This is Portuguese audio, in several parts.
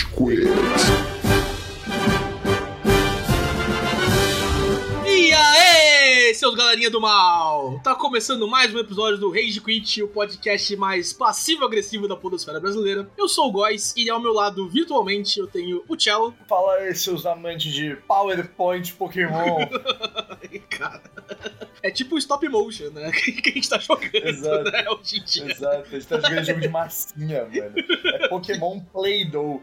Rage Quit. E aí, seus galerinha do mal! Tá começando mais um episódio do Rage Quit, o podcast mais passivo-agressivo da podosfera brasileira. Eu sou o Góis e ao meu lado, virtualmente, eu tenho o Cello. Fala aí, seus amantes de PowerPoint Pokémon. Cara, é tipo stop motion, né? Que a gente tá jogando, Exato. né? Hoje em dia. Exato, a gente tá jogando jogo de massinha, velho. É Pokémon Play-Doh.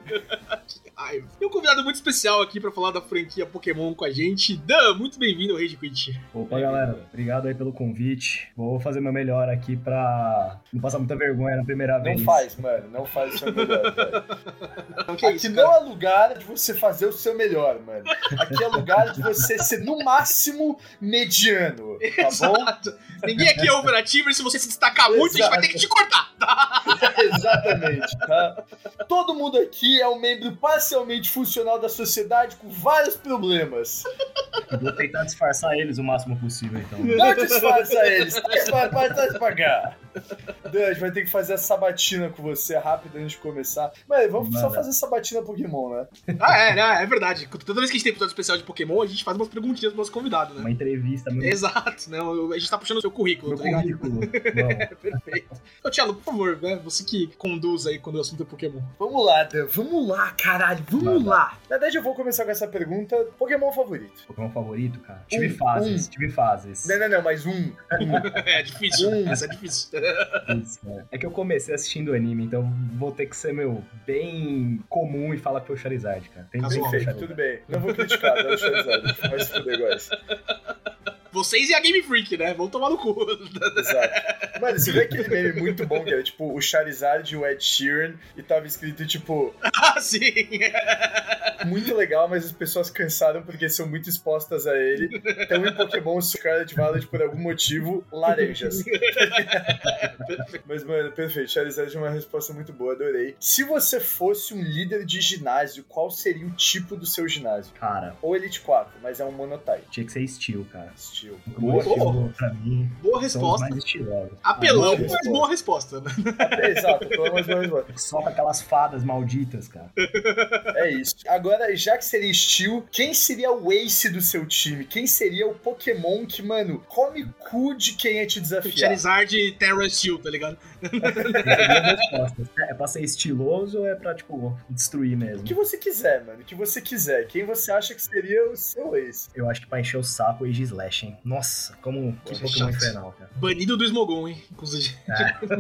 Ai, Tem um convidado muito especial aqui pra falar da franquia Pokémon com a gente. Dan, muito bem-vindo ao Rage Quit. Opa, galera, obrigado aí pelo convite. Vou fazer meu melhor aqui pra não passar muita vergonha na primeira Não vez. faz, mano, não faz o seu melhor, velho. Não, que Aqui isso, não é lugar de você fazer o seu melhor, mano. Aqui é lugar de você ser, no máximo, mediano, tá bom? Exato. Ninguém aqui é overativo e se você se destacar muito, a gente vai ter que te cortar. Tá? Exatamente, tá? Todo mundo aqui é um membro parcialmente funcional da sociedade com vários problemas. Eu Vou tentar disfarçar eles o máximo possível, então. Não disfarça eles, devagar. Dan, a gente vai ter que fazer a sabatina com você rápido antes de começar. Mas vamos só Manda. fazer sabatina Pokémon, né? Ah, é, né? É verdade. Toda vez que a gente tem episódio especial de Pokémon, a gente faz umas perguntinhas pro nosso convidado, né? Uma entrevista muito Exato, né? A gente tá puxando o seu currículo, meu tá ligado? currículo. Perfeito. Ô, Thiago, por favor, né? Você que conduz aí quando o assunto é Pokémon. Vamos lá, Dan, vamos lá, caralho, vamos lá. Na verdade, eu vou começar com essa pergunta. Pokémon favorito? Pokémon favorito, cara? Tive Um, fases, um. tive fases. Não, não, não, mas um. É difícil. Hum. Essa é difícil. Cara. É que eu comecei assistindo anime, então vou ter que ser, meu, bem comum e falar que foi o Charizard, cara. Tem Casual. que ser o tudo bem. Não vou criticar, dá o Charizard. Vai se fuder, guys. Vocês e a Game Freak, né? Vão tomar no cu. Exato. Mano, você vê aquele meme muito bom que era tipo o Charizard e o Ed Sheeran e tava escrito tipo ah, sim. muito legal, mas as pessoas cansaram porque são muito expostas a ele. Então em Pokémon Scarlet Violet por algum motivo laranjas. Mas mano, perfeito. Charizard é uma resposta muito boa, adorei. Se você fosse um líder de ginásio, qual seria o tipo do seu ginásio? Cara, Ou Elite 4, mas é um monotype. tinha que ser Steel, cara. Estilo. O Boa, boa. estilo, pra mim, Boa resposta. mais estilosos. Apelão, Ah, boa mas resposta. boa resposta, né? Exato, pelo menos boa resposta. Solta aquelas fadas malditas, cara. É isso. Agora, já que seria Steel, quem seria o ace do seu time? Quem seria o Pokémon que, mano, come cu de quem é te desafiar? Charizard e Terra Steel, tá ligado? É pra ser estiloso ou é pra, tipo, destruir O mesmo? que você quiser, mano. O que você quiser. Quem você acha que seria o seu ace? Eu acho que pra encher o saco o Slash, hein? Nossa, como que Poxa, Pokémon chato. infernal, cara. Banido do Smogon, hein? Inclusive.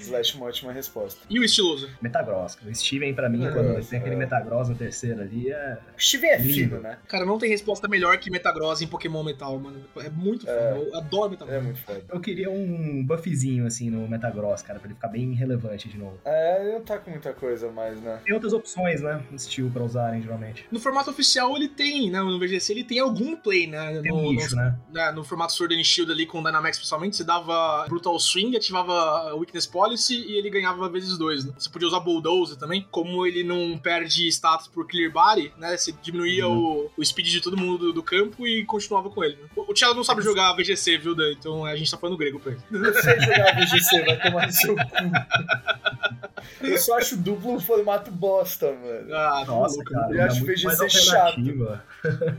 Slash, uma ótima resposta. E o estiloso? Metagross. O Steven, pra mim, É, quando tem aquele é. Metagross no terceiro ali, é... Steven é Lindo. fino, né? Cara, não tem resposta melhor que Metagross em Pokémon Metal, mano. É muito foda. É. Eu adoro Metagross. É muito foda. Eu queria um buffzinho, assim, no Metagross, cara, pra ele ficar bem relevante de novo. É, ele não tá com muita coisa mais, né? Tem outras opções, né? No Steel pra usarem, geralmente. No formato oficial ele tem, né? No VGC ele tem algum play, né? Tem no, um nicho, no, né? né, no formato Sword and Shield ali com o Dynamax principalmente, você dava Brutal Swing, ativava Weakness Policy e ele ganhava vezes dois, né? Você podia usar Bulldozer também. Como ele não perde status por Clear Body, né? Você diminuía o, o speed de todo mundo do, do campo e continuava com ele. Né? O, o Thiago não sabe jogar VGC, viu, Dan? Então a gente tá falando grego pra ele. Eu sei jogar VGC, vai tomar no seu cu. Eu só acho duplo um formato bosta, mano. Ah, tá Nossa, cara. Eu é acho VGC chato.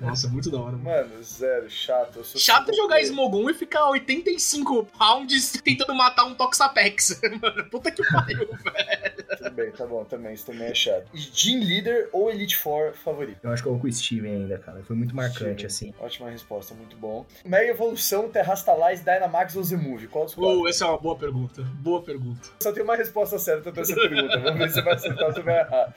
Nossa, muito da hora, mano. Mano, zero, chato. Eu sou Chato jogar player. Smogon e ficar 85 rounds tentando matar um Toxapex. Mano, puta que pariu, velho. Tudo bem, tá bom, também, isso também é chato. E Gym Leader ou Elite Four favorito? Eu acho que eu vou com o Steven ainda, cara. Foi muito marcante, Steven. assim. Ótima resposta, muito bom. Mega Evolução, Terrastalize, Dynamax ou Zemove? Qual dos quatro? Oh, essa é uma boa pergunta. Boa pergunta. Só tem uma resposta certa pra essa pergunta. Vamos ver se você vai acertar ou se vai errar.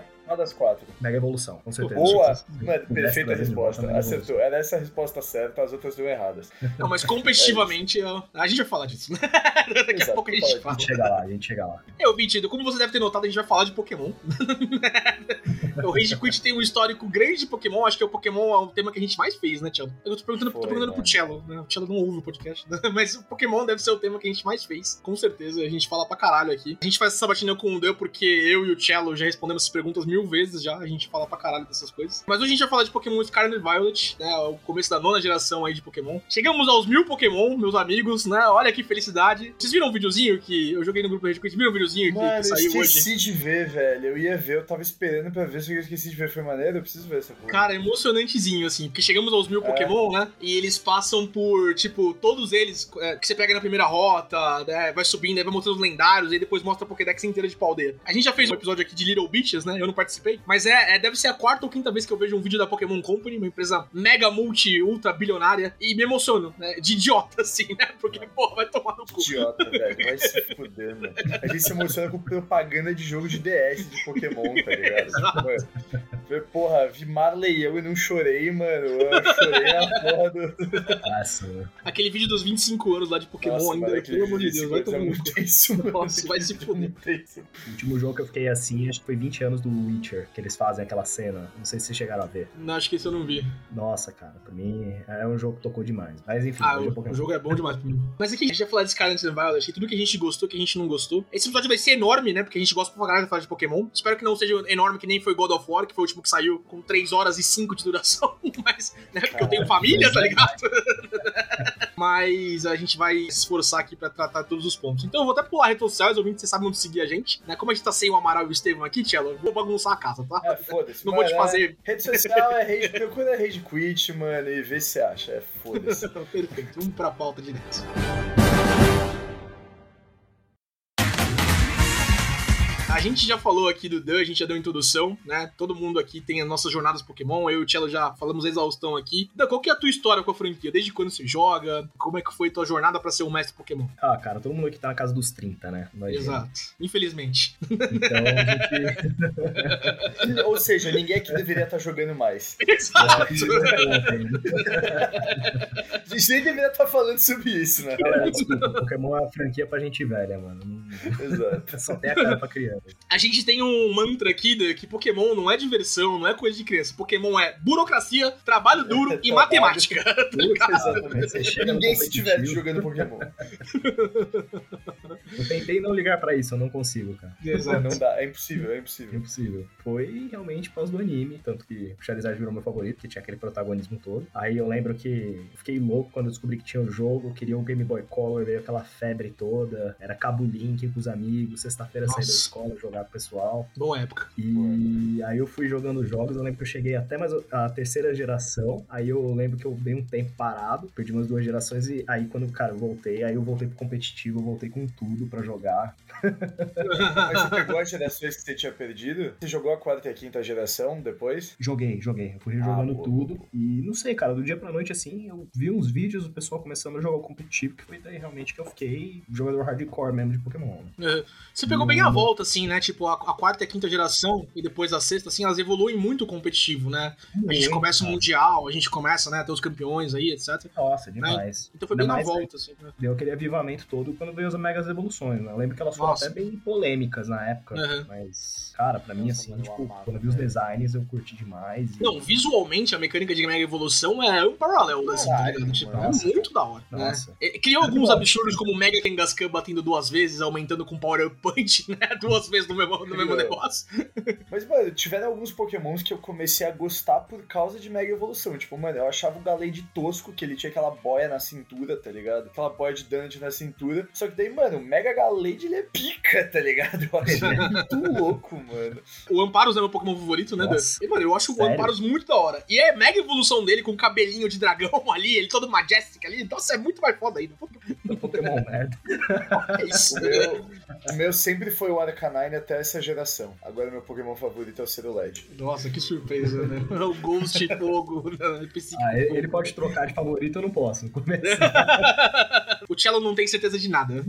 Das quatro. Mega evolução, com certeza. Boa! Mano, perfeita resposta. Acertou. Era essa a resposta certa, as outras deu erradas. Não, mas competitivamente, eu- a gente vai falar disso, né? Daqui a Exato, pouco a gente fala. A gente chega lá, a gente chega lá. Eu, Vitido, como você deve ter notado, a gente vai falar de Pokémon. o Rage Quit tem um histórico grande de Pokémon. Acho que o Pokémon é o tema que a gente mais fez, né, Tchelo? Eu tô perguntando, tô Foi, perguntando pro mano. Cello, né? O Cello não ouve o podcast, né? Mas o Pokémon deve ser o tema que a gente mais fez. Com certeza, a gente fala pra caralho aqui. A gente faz essa batinha com o Deu porque eu e o Cello já respondemos essas perguntas mil mil vezes já, a gente fala pra caralho dessas coisas. Mas hoje a gente vai falar de Pokémon Scarlet Violet, né? O começo da nona geração aí de Pokémon. Chegamos aos mil Pokémon, meus amigos, né? Olha que felicidade. Vocês viram o um videozinho que eu joguei no grupo Red Quit? Viram o um videozinho Mano, que, saiu hoje? eu esqueci hoje? de ver, velho. Eu ia ver, eu tava esperando pra ver, que eu esqueci de ver. Foi maneiro? Eu preciso ver essa porra. Cara, emocionantezinho, assim, porque chegamos aos mil É. Pokémon, né? E eles passam por, tipo, todos eles é, que você pega na primeira rota, né? Vai subindo, aí vai mostrando os lendários, e depois mostra a Pokédex inteira de paldeira. A gente já fez um episódio aqui de Little Bitches, né? Eu não participei, mas é, é- deve ser a quarta ou quinta vez que eu vejo um vídeo da Pokémon Company, uma empresa mega multi, ultra bilionária, e me emociono, né? De idiota, assim, né? Porque, pô, vai tomar no cu. Idiota, velho. Vai se fuder, mano. A gente se emociona com propaganda de jogo de DS de Pokémon, tá ligado? Mano, foi, porra, vi Marley e eu e não chorei, mano. Eu chorei na porra do. Nossa, mano. Aquele vídeo dos 25 anos lá de Pokémon Nossa, ainda, mano, pelo amor de Deus, vai é tomar no cu. muito tenso, mano. Nossa, vai se fuder. O último jogo que eu fiquei assim, acho que foi 20 anos do Witcher, que eles fazem aquela cena. Não sei se vocês chegaram a ver. Não, acho que esse eu não vi. Nossa, cara, pra mim é um jogo que tocou demais. Mas enfim, Ah, é o, o jogo é bom demais pra mim. Mas aqui a gente vai falar de Scarlet and Violet, e tudo que a gente gostou, que a gente não gostou. Esse episódio vai ser enorme, né? Porque a gente gosta pra caralho de falar de Pokémon. Espero que não seja enorme que nem foi God of War, que foi o último que saiu com 3 horas e 5 de duração. Mas, né? Porque eu tenho família, tá ligado? Mas a gente vai se esforçar aqui pra tratar todos os pontos. Então eu vou até pular redes sociais, ouvindo vocês sabem onde seguir a gente. Né? Como a gente tá sem o Amaral e o Estevam aqui, Tchelo, eu vou bagunçar a casa, tá? É, foda-se. Não vou te fazer. é- Rede social é procura rage quit, mano, e vê se você acha. É foda-se. Perfeito, vamos pra pauta direto. A gente já falou aqui do Dan, a gente já deu introdução, né? Todo mundo aqui tem as nossas jornadas Pokémon, eu e o Cello já falamos a exaustão aqui. Dan, qual que é a tua história com a franquia? Desde quando você joga? Como é que foi tua jornada pra ser um mestre Pokémon? Ah, cara, todo mundo aqui tá na casa dos 30, né? Imagina. Exato. Infelizmente. Então a gente. Ou seja, ninguém aqui deveria estar jogando mais. Exato. A gente nem deveria estar falando sobre isso, né? Galera, desculpa, Pokémon é uma franquia pra gente velha, mano. Exato. Só tem a cara pra criança. A gente tem um mantra aqui de que Pokémon não é diversão, não é coisa de criança. Pokémon é burocracia, trabalho duro e matemática. Exatamente. No Ninguém se tiver jogando Pokémon. Eu tentei não ligar pra isso, eu não consigo, cara. Não, não dá, é impossível, é impossível. Impossível. Foi realmente por causa do anime, tanto que o Charizard virou meu favorito, que tinha aquele protagonismo todo. Aí eu lembro que eu fiquei louco quando eu descobri que tinha o jogo, eu queria o Game Boy Color, veio aquela febre toda, era cabo link com os amigos, sexta-feira sair da escola, jogar com o pessoal. Boa época. E aí eu fui jogando jogos, eu lembro que eu cheguei até mais a terceira geração, aí eu lembro que eu dei um tempo parado, perdi umas duas gerações, e aí quando, cara, eu voltei, aí eu voltei pro competitivo, eu voltei com tudo pra jogar. Mas você pegou as gerações que você tinha perdido? Você jogou a quarta e a quinta geração depois? Joguei, joguei. Eu fui jogando Ah, boa, tudo. boa. E não sei, cara, do dia pra noite, assim, eu vi uns vídeos do pessoal começando a jogar o competitivo, que foi daí realmente que eu fiquei jogador hardcore mesmo de Pokémon. né? É, Você pegou bem a volta, assim, né? Tipo, a, a quarta e a quinta geração e depois a sexta, assim, elas evoluem muito o competitivo, né? A gente começa o. Mundial, a gente começa, né, a ter os campeões aí, etc. Nossa, demais. Então foi bem Ainda na volta, assim. né? Deu aquele avivamento todo quando veio as megas evoluções, né? Eu lembro que elas foram Nossa. até bem polêmicas na época, Uhum. mas, cara, pra mim, Nossa, assim, tipo, amava, quando eu vi os designs, eu curti demais. e- Não, visualmente a mecânica de Mega Evolução é um paralelo, assim, tá? Tipo, nossa. é muito da hora. Né? Nossa. É, Criou alguns absurdos como o Mega Kangaskhan batendo duas vezes, aumentando com Power Up Punch, né? Duas vezes no mesmo, no mesmo Criou. negócio. Mas, mano, tiveram alguns pokémons que eu comecei a gostar por causa de Mega Evolução. Tipo, mano, eu achava o Galade tosco, que ele tinha aquela boia na cintura, tá ligado? Aquela boia de Dungeon na cintura. Só que daí, mano, o Mega Galade, ele é pica, tá ligado? Eu acho ele muito louco, mano. O Amparos é meu Pokémon favorito, né, Dan? Nossa. E, mano, eu acho o Sério? Amparos muito da hora. E é mega evolução dele com o cabelinho de dragão ali, ele todo majestic ali. Nossa, é muito mais foda ainda. Pokémon merda. É isso. O meu, o meu sempre foi o Arcanine até essa geração. Agora meu Pokémon favorito é o Cerulege. Nossa, que surpresa, né? O Ghost Fogo, né? Ah, ele, Fogo. ele pode trocar de favorito, eu não posso. No começo. O Cello não tem certeza de nada.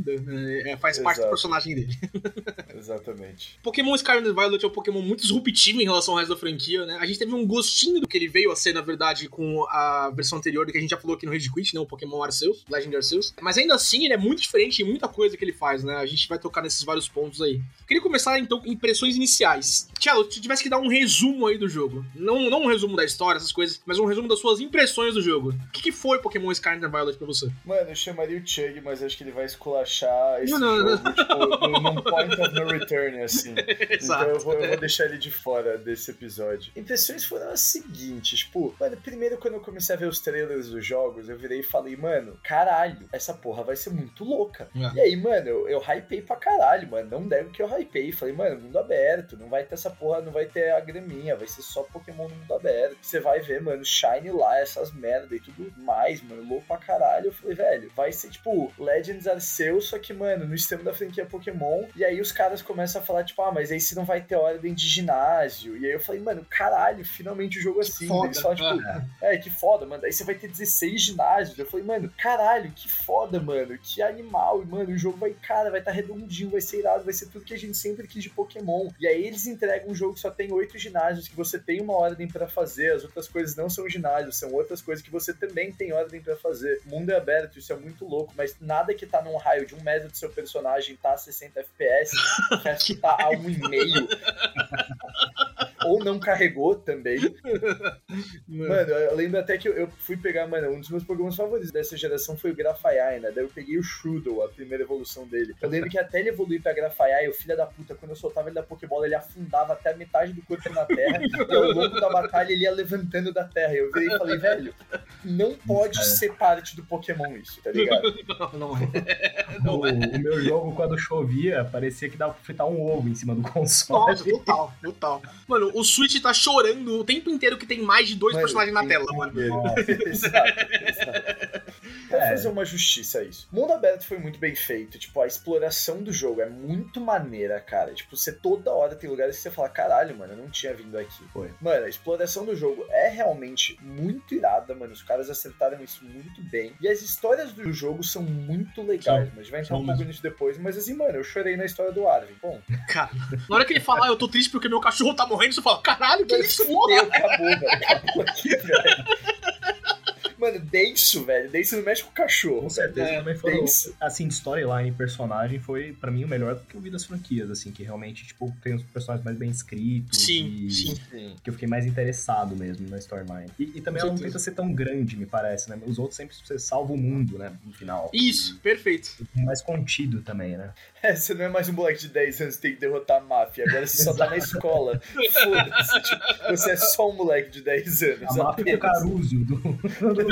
É, faz parte do Exato. personagem dele. Exatamente. Pokémon Scarlet and Violet é um Pokémon muito disruptivo em relação ao resto da franquia, né? A gente teve um gostinho do que ele veio a ser, na verdade, com a versão anterior do que a gente já falou aqui no Rage Quit, né? O Pokémon Arceus, Legend Arceus. Mas ainda assim, ele é muito diferente em muita coisa que ele faz, né? A gente vai tocar nesses vários pontos aí. Queria começar, então, com impressões iniciais. Tchelo, se tivesse que dar um resumo aí do jogo. Não, não um resumo da história, essas coisas, mas um resumo das suas impressões do jogo. O que, que foi Pokémon Scarlet Violet pra você? Mano, eu chamaria o Chug, mas acho que ele vai esculachar esse Não, não, jogo, tipo, num, num point of no return, assim. Exato. Então eu vou, eu vou deixar ele de fora desse episódio. Impressões foram as seguintes, tipo, mano, primeiro quando eu comecei a ver os trailers dos jogos, eu virei e falei, mano, caralho, essa porra vai ser muito louca. É. E aí, mano, eu, eu hypei pra caralho, mano. Não deve que eu hypei. Falei, mano, mundo aberto, não vai ter essa porra, não vai ter a graminha, vai ser só Pokémon no mundo aberto. Você vai ver, mano, Shine lá, essas merda e tudo mais, mano, louco pra caralho. Eu falei, velho, vai ser tipo Legends Arceus, só que, mano, no sistema da franquia Pokémon. E aí os caras começam a falar, tipo, ah, mas aí você não vai ter ordem de ginásio. E aí eu falei, mano, caralho, finalmente o jogo é assim. foda. Eles falam, tipo, é, que foda, mano. Aí você vai ter 16 ginásios. Eu falei, mano, caralho, que foda, mano. Que animal. E, mano, o jogo vai, cara, vai estar tá redondinho, vai ser irado, vai ser tudo que a gente sempre quis de Pokémon. E aí eles entregam um jogo que só tem oito ginásios, que você tem uma ordem pra fazer. As outras coisas não são ginásios, são outras coisas que você também tem ordem pra fazer. O mundo é aberto, isso é muito louco, mas nada que tá num raio de um metro do seu personagem tá a 60 FPS, que acho que tá a um e meio. Ou não carregou também. Mano, eu lembro até que eu, fui pegar, mano, um dos meus Pokémon favoritos dessa geração foi o Grafaiai, né? Daí eu peguei o Shroodle, a primeira evolução dele. Eu lembro que até ele evoluir pra Grafaiai, o filho da puta, quando eu soltava ele da Pokébola, ele afundava até a metade do corpo na terra. e ao longo da batalha ele ia levantando da terra. Eu virei e falei, velho, não pode ser parte do Pokémon isso, tá ligado? Não, não é. O, Não é. o meu jogo, quando chovia, parecia que dava pra fritar um ovo em cima do console. Nossa, total, total. Mano, o Switch tá chorando o tempo inteiro que tem mais de dois Mano, personagens na tela, mano. exato, exato. Pra É. fazer uma justiça a isso. Mundo aberto foi muito bem feito. Tipo, a exploração do jogo é muito maneira, cara. Tipo, você toda hora tem lugares que você fala, caralho, mano, eu não tinha vindo aqui. Foi. Mano, a exploração do jogo é realmente muito irada, mano. Os caras acertaram isso muito bem. E as histórias do jogo são muito legais, mas a gente vai entrar um pouco nisso depois. Mas assim, mano, eu chorei na história do Arvin. Bom, Cara, na hora que ele fala, ah, eu tô triste porque meu cachorro tá morrendo, fala, caralho, que isso, porra? acabou, velho. Acabou aqui, velho. Mano, denso, velho. Denso não mexe com o cachorro. Com certeza É, também foi, denso. assim, storyline e personagem foi, pra mim, o melhor do que eu vi das franquias, assim, que realmente, tipo, tem os personagens mais bem escritos Sim, e sim. Sim. que eu fiquei mais interessado mesmo na storyline. E, e também Com ela não certeza. tenta ser tão grande, me parece, né? Os outros sempre você salva o mundo, né, no final. Isso, perfeito. Mais contido também, né? É, você não é mais um moleque de 10 anos que tem que derrotar a máfia. Agora você só tá na escola. Foda-se. Tipo, você é só um moleque de 10 anos. A máfia do apenas. Caruso. Do-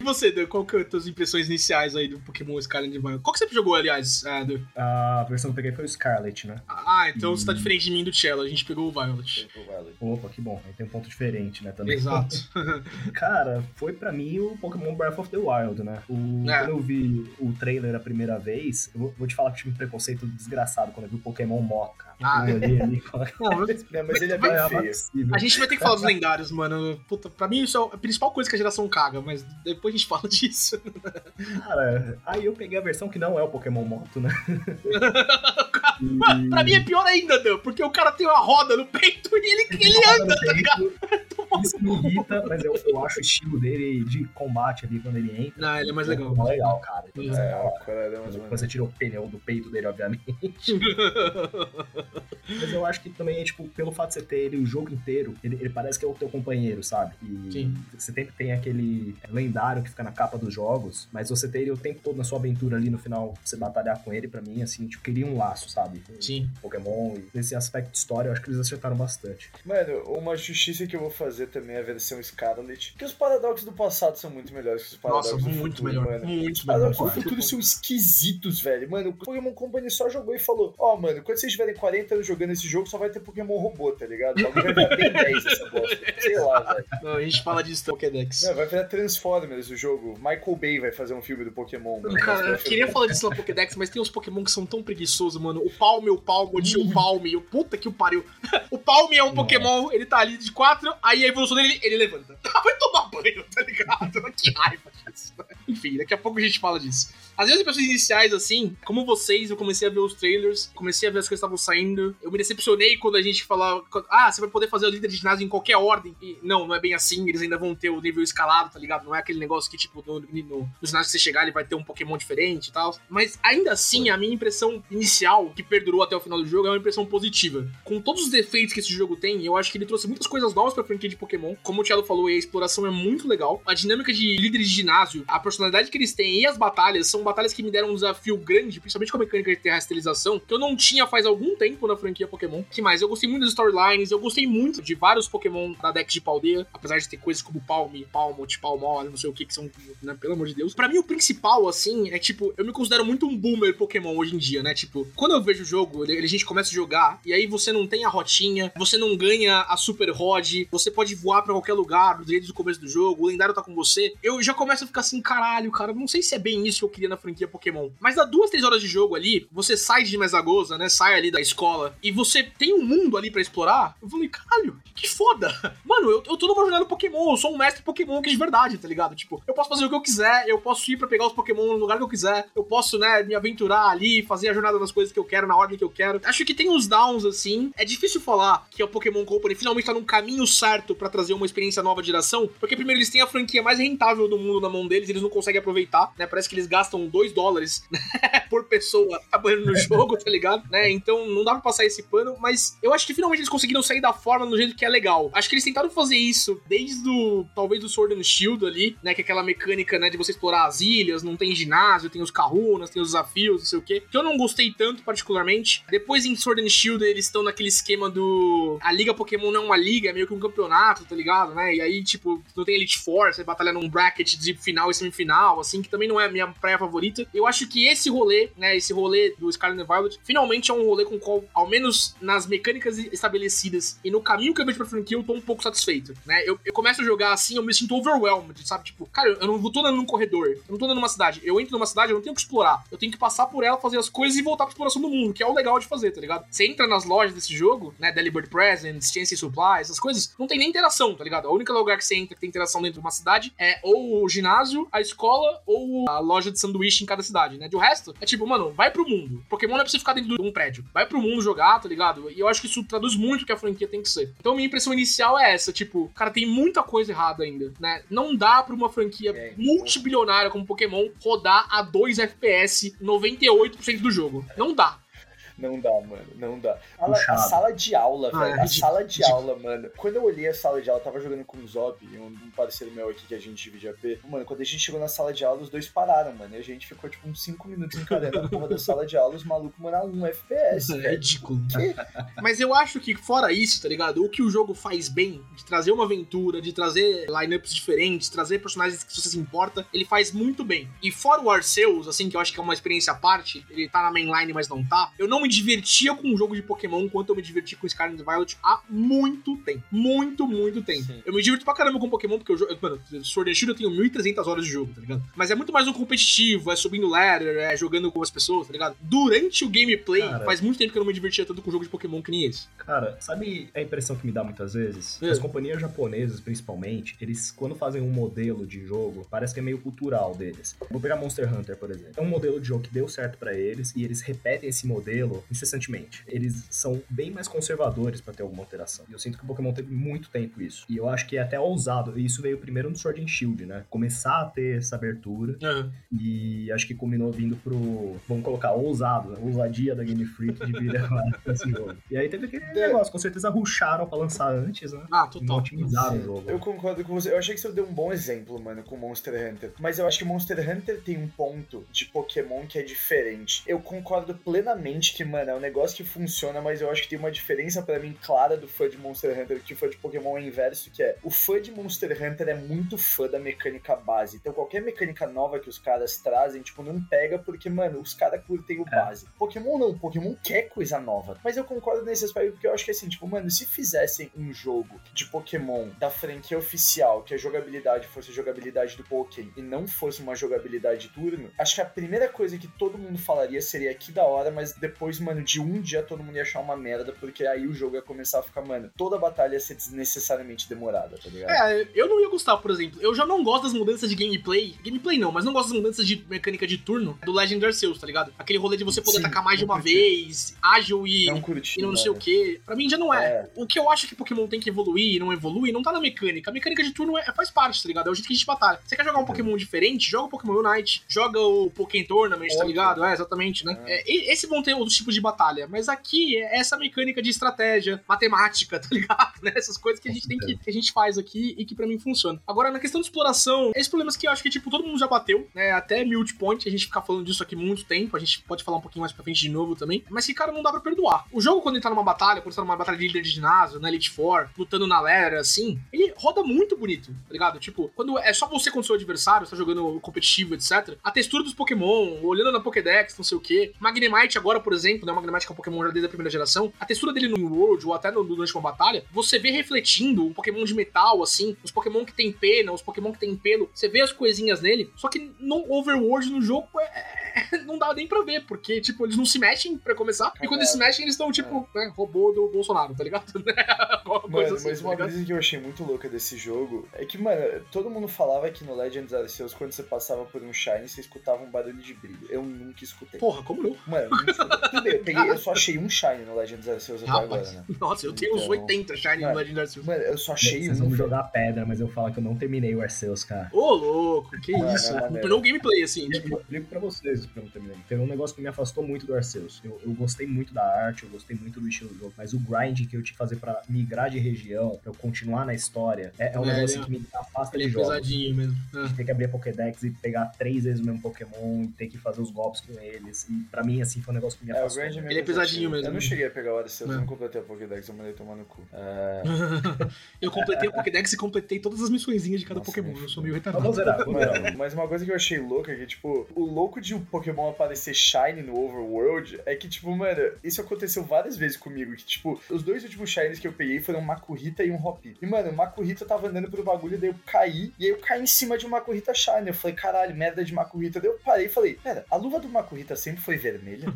E você, Dan, qual que é as tuas impressões iniciais aí do Pokémon Scarlet and Violet? Qual que você jogou, aliás, ah, Dan? A versão que eu peguei foi o Scarlet, né? Ah, então você tá Hum. diferente de mim e do Cello, a gente pegou o Violet. Opa, que bom. Aí tem um ponto diferente, né, também. Exato. Cara, foi pra mim o Pokémon Breath of the Wild, né? O- É. Quando eu vi o trailer a primeira vez, eu vou- vou te falar que tive um preconceito desgraçado quando eu vi o Pokémon Moca. Ah, eu olhei ali e Não, Não, mas ele é bem "Ah, não é feio. possível." a gente vai ter que falar dos lendários, mano. Puta, pra mim isso é a principal coisa que a geração caga, mas depois a gente fala disso. Cara, aí eu peguei a versão que não é o Pokémon Moto, né? Mano, pra mim é pior ainda, Dan, porque o cara tem uma roda no peito e ele, ele anda, tá ligado? Isso me irrita, mas eu, eu acho o estilo dele de combate ali quando ele entra. Não, ele é mais legal. muito legal, cara. Então, É, É, o Coronel é Quando você tira o pneu do peito dele, obviamente. Mas eu acho que também, tipo, pelo fato de você ter ele o jogo inteiro, ele, ele parece que é o teu companheiro, sabe? E Sim. você sempre tem aquele lendário que fica na capa dos jogos, mas você ter ele o tempo todo na sua aventura ali no final, você batalhar com ele, pra mim, assim, tipo, cria um laço, sabe? Sim. Pokémon, e nesse aspecto de história, eu acho que eles acertaram bastante. Mano, uma justiça que eu vou fazer também é a versão Scarlet. Que os paradoxos do passado são muito melhores que os paradoxos Nossa, do muito futuro, melhor. mano. Muito Os melhor. paradoxos do futuro são esquisitos, velho. Mano, o Pokémon Company só jogou e falou: Ó, mano, quando vocês tiverem 40 anos jogando esse jogo, só vai ter Pokémon robô, tá ligado? Bagulho vai virar bem 10 essa bosta. Sei lá, velho. Não, a gente fala disso no Pokédex. Não, vai virar Transformers o jogo. Michael Bay vai fazer um filme do Pokémon. Mano. Cara, eu queria falar disso na Pokédex, mas tem uns Pokémon que são tão preguiçosos, mano. O Palme, o Palme, o tio Palme, o puta que o pariu. O Palme é um Pokémon, ele tá ali de 4, aí a evolução dele, ele levanta. Vai tomar banho, tá ligado? Que raiva disso. Enfim, daqui a pouco a gente fala disso. Às vezes, pessoas iniciais, assim, como vocês, eu comecei a ver os trailers, comecei a ver as coisas que estavam saindo. Eu me decepcionei quando a gente falava, ah, você vai poder fazer o líder de ginásio em qualquer ordem. E não, não é bem assim, eles ainda vão ter o nível escalado, tá ligado? Não é aquele negócio que, tipo, no, no, no ginásio que você chegar, ele vai ter um Pokémon diferente e tal. Mas ainda assim, a minha impressão inicial, que perdurou até o final do jogo, é uma impressão positiva. Com todos os defeitos que esse jogo tem, eu acho que ele trouxe muitas coisas novas pra franquia de Pokémon. Como o Thiago falou, a exploração é muito legal. A dinâmica de líderes de ginásio, a personalidade que eles têm e as batalhas são batalhas que me deram um desafio grande, principalmente com a mecânica de terrestrialização, que eu não tinha faz algum tempo na franquia Pokémon. que mais? Eu gostei muito das storylines, eu gostei muito de vários Pokémon da deck de Paldeia, apesar de ter coisas como Palme, Palmot, Palmol, não sei o que, que são, né, pelo amor de Deus. Pra mim, o principal, assim, é tipo, eu me considero muito um boomer Pokémon hoje em dia, né? Tipo, quando eu vejo o jogo, a gente começa a jogar, e aí você não tem a rotinha, você não ganha a Super Rod, você pode voar para qualquer lugar desde o começo do jogo, o lendário tá com você. Eu já começo a ficar assim, caralho, cara, não sei se é bem isso que eu queria na franquia Pokémon. Mas dá duas, três horas de jogo ali, você sai de Mesagoza, né? Sai ali da escola, e você tem um mundo ali para explorar. Eu falei, caralho, que foda. Mano, eu, eu tô numa jornada Pokémon, eu sou um mestre Pokémon aqui de verdade, tá ligado? Tipo, eu posso fazer o que eu quiser, eu posso ir para pegar os Pokémon no lugar que eu quiser, eu posso, né, me aventurar ali, fazer a jornada das coisas que eu quero, na ordem que eu quero. Acho que tem uns downs, assim. É difícil falar que a Pokémon Company finalmente tá num caminho certo para trazer uma experiência nova de geração, porque primeiro eles têm a franquia mais rentável do mundo na mão deles, eles não conseguem aproveitar, né? Parece que eles gastam 2 dólares né, por pessoa trabalhando no jogo, tá ligado? Né? Então não dá pra passar esse pano, mas eu acho que finalmente eles conseguiram sair da forma do jeito que é legal. Acho que eles tentaram fazer isso desde o, talvez, do Sword and Shield ali, né? Que é aquela mecânica, né, de você explorar as ilhas, não tem ginásio, tem os Karunas, tem os desafios, não sei o quê. Que eu não gostei tanto, particularmente. Depois em Sword and Shield eles estão naquele esquema do. A Liga Pokémon não é uma liga, é meio que um campeonato, tá ligado? Né? E aí, tipo, não tem Elite Four, você batalha num bracket de final e semifinal, assim, que também não é a minha praia favorita. Eu acho que esse rolê, né? Esse rolê do Scarlet Violet, finalmente é um rolê com o qual, ao menos nas mecânicas estabelecidas e no caminho que eu vejo pra franquia, eu tô um pouco satisfeito, né? Eu, eu começo a jogar assim, eu me sinto overwhelmed, sabe? Tipo, cara, eu não tô andando num corredor, eu não tô andando numa cidade. Eu entro numa cidade, eu não tenho que explorar. Eu tenho que passar por ela, fazer as coisas e voltar pra exploração do mundo, que é o legal de fazer, tá ligado? Você entra nas lojas desse jogo, né? Delibird Presents, Chance Supply, essas coisas, não tem nem interação, tá ligado? A única lugar que você entra que tem interação dentro de uma cidade é ou o ginásio, a escola ou a loja de sanduíche em cada cidade, né? De o resto, é tipo, mano, vai pro mundo. Pokémon não é pra você ficar dentro de um prédio. Vai pro mundo jogar, tá ligado? E eu acho que isso traduz muito o que a franquia tem que ser. Então minha impressão inicial é essa, tipo, cara, tem muita coisa errada ainda, né? Não dá pra uma franquia é, multibilionária como Pokémon rodar a 2 FPS 98% do jogo. Não dá. Não dá, mano. Não dá. A, a sala de aula, ah, velho. É a sala de aula, mano. Quando eu olhei a sala de aula, eu tava jogando com o Zob, um, um parceiro meu aqui que a gente divide AP. Mano, quando a gente chegou na sala de aula, os dois pararam, mano. E a gente ficou, tipo, uns 5 minutos encarando a porra da sala de aula, os malucos, mano, a 1 FPS. É ridículo. Mas eu acho que, fora isso, tá ligado? O que o jogo faz bem, de trazer uma aventura, de trazer lineups diferentes, trazer personagens que você se importa, ele faz muito bem. E fora o Arceus, assim, que eu acho que é uma experiência à parte, ele tá na mainline, mas não tá, eu não me divertia com um jogo de Pokémon quanto eu me diverti com Scarlet Violet há muito tempo. Muito, muito tempo. Sim. Eu me divirto pra caramba com Pokémon, porque eu jogo. Mano, Sword and Shield eu tenho 1.300 horas de jogo, tá ligado? Mas é muito mais um competitivo, é subindo ladder, é jogando com as pessoas, tá ligado? Durante o gameplay, cara, faz muito tempo que eu não me divertia tanto com um jogo de Pokémon que nem esse. Cara, sabe a impressão que me dá muitas vezes? É. As companhias japonesas, principalmente, eles, quando fazem um modelo de jogo, parece que é meio cultural deles. Vou pegar Monster Hunter, por exemplo. É um modelo de jogo que deu certo para eles e eles repetem esse modelo incessantemente. Eles são bem mais conservadores para ter alguma alteração. E eu sinto que o Pokémon teve muito tempo isso. E eu acho que é até ousado. E isso veio primeiro no Sword and Shield, né? Começar a ter essa abertura. Uhum. E acho que combinou vindo pro. Vamos colocar ousado, né? ousadia da Game Freak de vir esse jogo. E aí teve aquele é. negócio, com certeza ruxaram pra lançar antes, né? Ah, total. Não otimizaram o jogo. Eu concordo com você. Eu achei que você deu um bom exemplo, mano, com Monster Hunter. Mas eu acho que Monster Hunter tem um ponto de Pokémon que é diferente. Eu concordo plenamente que, mano, é um negócio que funciona, mas eu acho que tem uma diferença para mim clara do fã de Monster Hunter que o fã de Pokémon é inverso, que é o fã de Monster Hunter é muito fã da mecânica base. Então qualquer mecânica nova que os caras trazem, tipo, não pega porque, mano, os caras curtem o é. base. Pokémon não, Pokémon quer coisa nova. Mas eu concordo nesse aspecto porque eu acho que assim, tipo, mano, se fizessem um jogo de Pokémon da franquia oficial, que a jogabilidade fosse a jogabilidade do Pokémon e não fosse uma jogabilidade de turno, acho que a primeira coisa que todo mundo falaria seria que da hora, mas depois, mano, de um dia todo mundo ia achar uma merda, porque aí o jogo ia começar a ficar, mano, toda a batalha ia ser desnecessariamente demorada, tá ligado? É, eu não ia gostar, por exemplo. Eu já não gosto das mudanças de gameplay. Gameplay não, mas não gosto das mudanças de mecânica de turno do Legend Arceus, tá ligado? Aquele rolê de você poder Sim, atacar mais de uma curti. vez, ágil e não, curti, e não, sei o que. Pra mim já não é. é. O que eu acho que Pokémon tem que evoluir e não evolui, não tá na mecânica. A mecânica de turno é, faz parte, tá ligado? É o jeito que a gente batalha. Você quer jogar um Pokémon diferente? Joga o Pokémon Unite, joga o Pokémon Tournament, tá ligado? É, exatamente, né? É. É, esse vão ter os tipos de batalha. Mas aqui é essa mecânica de estratégia, matemática, tá ligado? Né? Essas coisas que a gente tem que, que a gente faz aqui e que para mim funciona. Agora, na questão de exploração, esses problemas que eu acho que, tipo, todo mundo já bateu, né? Até multipoint, a gente fica falando disso aqui muito tempo, a gente pode falar um pouquinho mais pra frente de novo também. Mas que, cara, não dá pra perdoar. O jogo, quando ele tá numa batalha, quando ele tá numa batalha de líder de ginásio, na Elite Four, lutando na Lera, assim, ele roda muito bonito, tá ligado? Tipo, quando é só você com o seu adversário, você tá jogando competitivo, etc. A textura dos Pokémon, olhando na Pokédex, não sei o quê. Magnemite agora, por exemplo, né? O Magnemite que é um Pokémon já desde a primeira geração. A textura dele no World, ou até no, durante uma batalha, você vê refletindo um Pokémon de metal, assim, os Pokémon que tem pena, os Pokémon que tem pelo. Você vê as coisinhas nele, só que no Overworld, no jogo, é, não dá nem pra ver, porque, tipo, eles não se mexem pra começar. E quando eles se mexem, eles estão, tipo, é. né, robô do Bolsonaro, tá ligado? mano, assim, mas tá uma coisa que eu achei muito louca desse jogo é que, mano, todo mundo falava que no Legends Arceus, quando você passava por um Shine, você escutava um barulho de brilho. Eu nunca escutei. Porra, como não? Mano, Tudo bem, eu, peguei, eu só achei um Shine no Legends Arceus até agora, né? Nossa, eu tenho então, uns 80 Shine mano, no Legends Arceus. Mano, eu só achei Vocês um. Vocês vão jogar pedra, mas eu falo que eu não terminei o Arceus, cara. Ô, louco, que mano, isso? Não gameplay, assim. Tipo... Eu explico pra vocês porque eu não terminei. Teve um negócio que me afastou muito do Arceus. Eu, eu gostei muito da arte, eu gostei muito do estilo do jogo, mas o grind que eu tinha que fazer pra migrar de região, pra eu continuar na história, é, é um é, negócio é, que me afasta ele de é jogos. pesadinho mesmo. Ah. Ter que abrir a Pokédex e pegar três vezes o mesmo Pokémon e ter que fazer os golpes com eles. E pra mim, assim, foi um negócio que me afastou. É, ele é pesadinho mesmo. Eu não cheguei a pegar o Arceus, eu não completei a Pokédex, eu mandei tomar no cu. É... eu completei a Pokédex e completei todas as missõezinhas de cada Nossa, Pokémon. Eu sou meio retardado. Vamos zerar, vamos zerar. Mas uma coisa que eu achei louca é que, tipo, o louco de um Pokémon aparecer Shine no Overworld é que, tipo, mano, isso aconteceu várias vezes comigo. Que, tipo, os dois últimos Shines que eu peguei foram um Makuhita e um Hopi. E, mano, o Makuhita tava andando pro bagulho, daí eu caí, e aí eu caí em cima de um Makuhita Shine. Eu falei, caralho, merda de Makuhita. Daí eu parei e falei, pera, a luva do Makuhita sempre foi vermelha?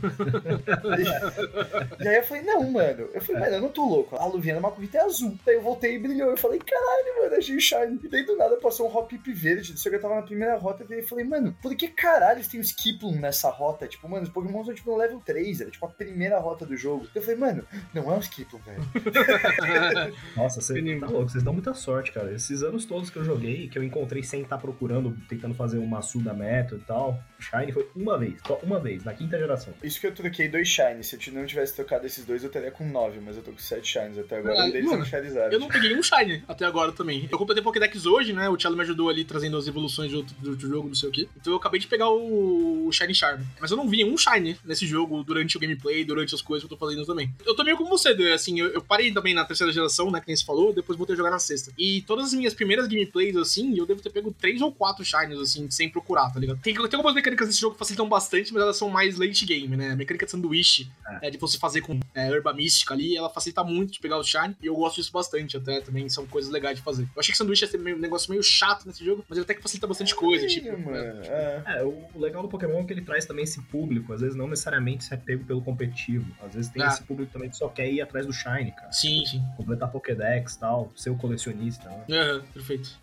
e, e, aí eu falei, não, mano. Eu falei, mano, eu não tô louco. A luvinha do Makuhita é azul. Daí eu voltei e brilhou. Eu falei, caralho, mano, achei o Shine. E daí do nada passou um Hop verde. Só que eu tava na primeira rota e falei, mano, por que caralho tem o Skiplum nessa rota? Tipo, mano, os Pokémon são tipo no level 3, era tipo a primeira rota do jogo. Eu falei, mano, não é um Skiplum, velho. Nossa, você tá louco, vocês dão muita sorte, cara. Esses anos todos que eu joguei, que eu encontrei sem estar tá procurando, tentando fazer uma Suda Meta e tal, Shine foi uma vez, só uma vez, na quinta geração. Isso que eu troquei dois Shines. Se eu não tivesse trocado esses dois, eu teria com nove, mas eu tô com sete Shines até agora. um deles mano, é Charizard. Eu não peguei um Shine até agora também. Eu completei Pokédex hoje, né? O Thiago me ajudou ali trazendo as evoluções de outro, de outro jogo, não sei o quê. Então eu acabei de pegar o Shine Charm. Mas eu não vi um Shine nesse jogo durante o gameplay, durante as coisas que eu tô fazendo também. Eu tô meio como você, assim, eu, eu parei também na terceira geração, né? Que nem você falou, depois voltei a jogar na sexta. E todas as minhas primeiras gameplays, assim, eu devo ter pego três ou quatro Shines, assim, sem procurar, tá ligado? Tem, tem algumas mecânicas desse jogo facilitam bastante, mas elas são mais late game, né? A mecânica de sanduíche, é. É, de você fazer com é, herba mística ali, ela facilita muito de pegar o Shine. E eu gosto disso bastante, até também são coisas legais de fazer. Eu achei que sanduíche ia ser meio, um negócio meio chato nesse jogo, mas ele até que facilita bastante coisa, tipo. Mano, né? é. é. o legal do Pokémon é que ele traz também esse público, às vezes não necessariamente se é pego pelo competitivo. Às vezes tem ah. esse público também que só quer ir atrás do Shine, cara. Sim, sim. Completar Pokédex e tal, ser o colecionista. Né? Perfeito.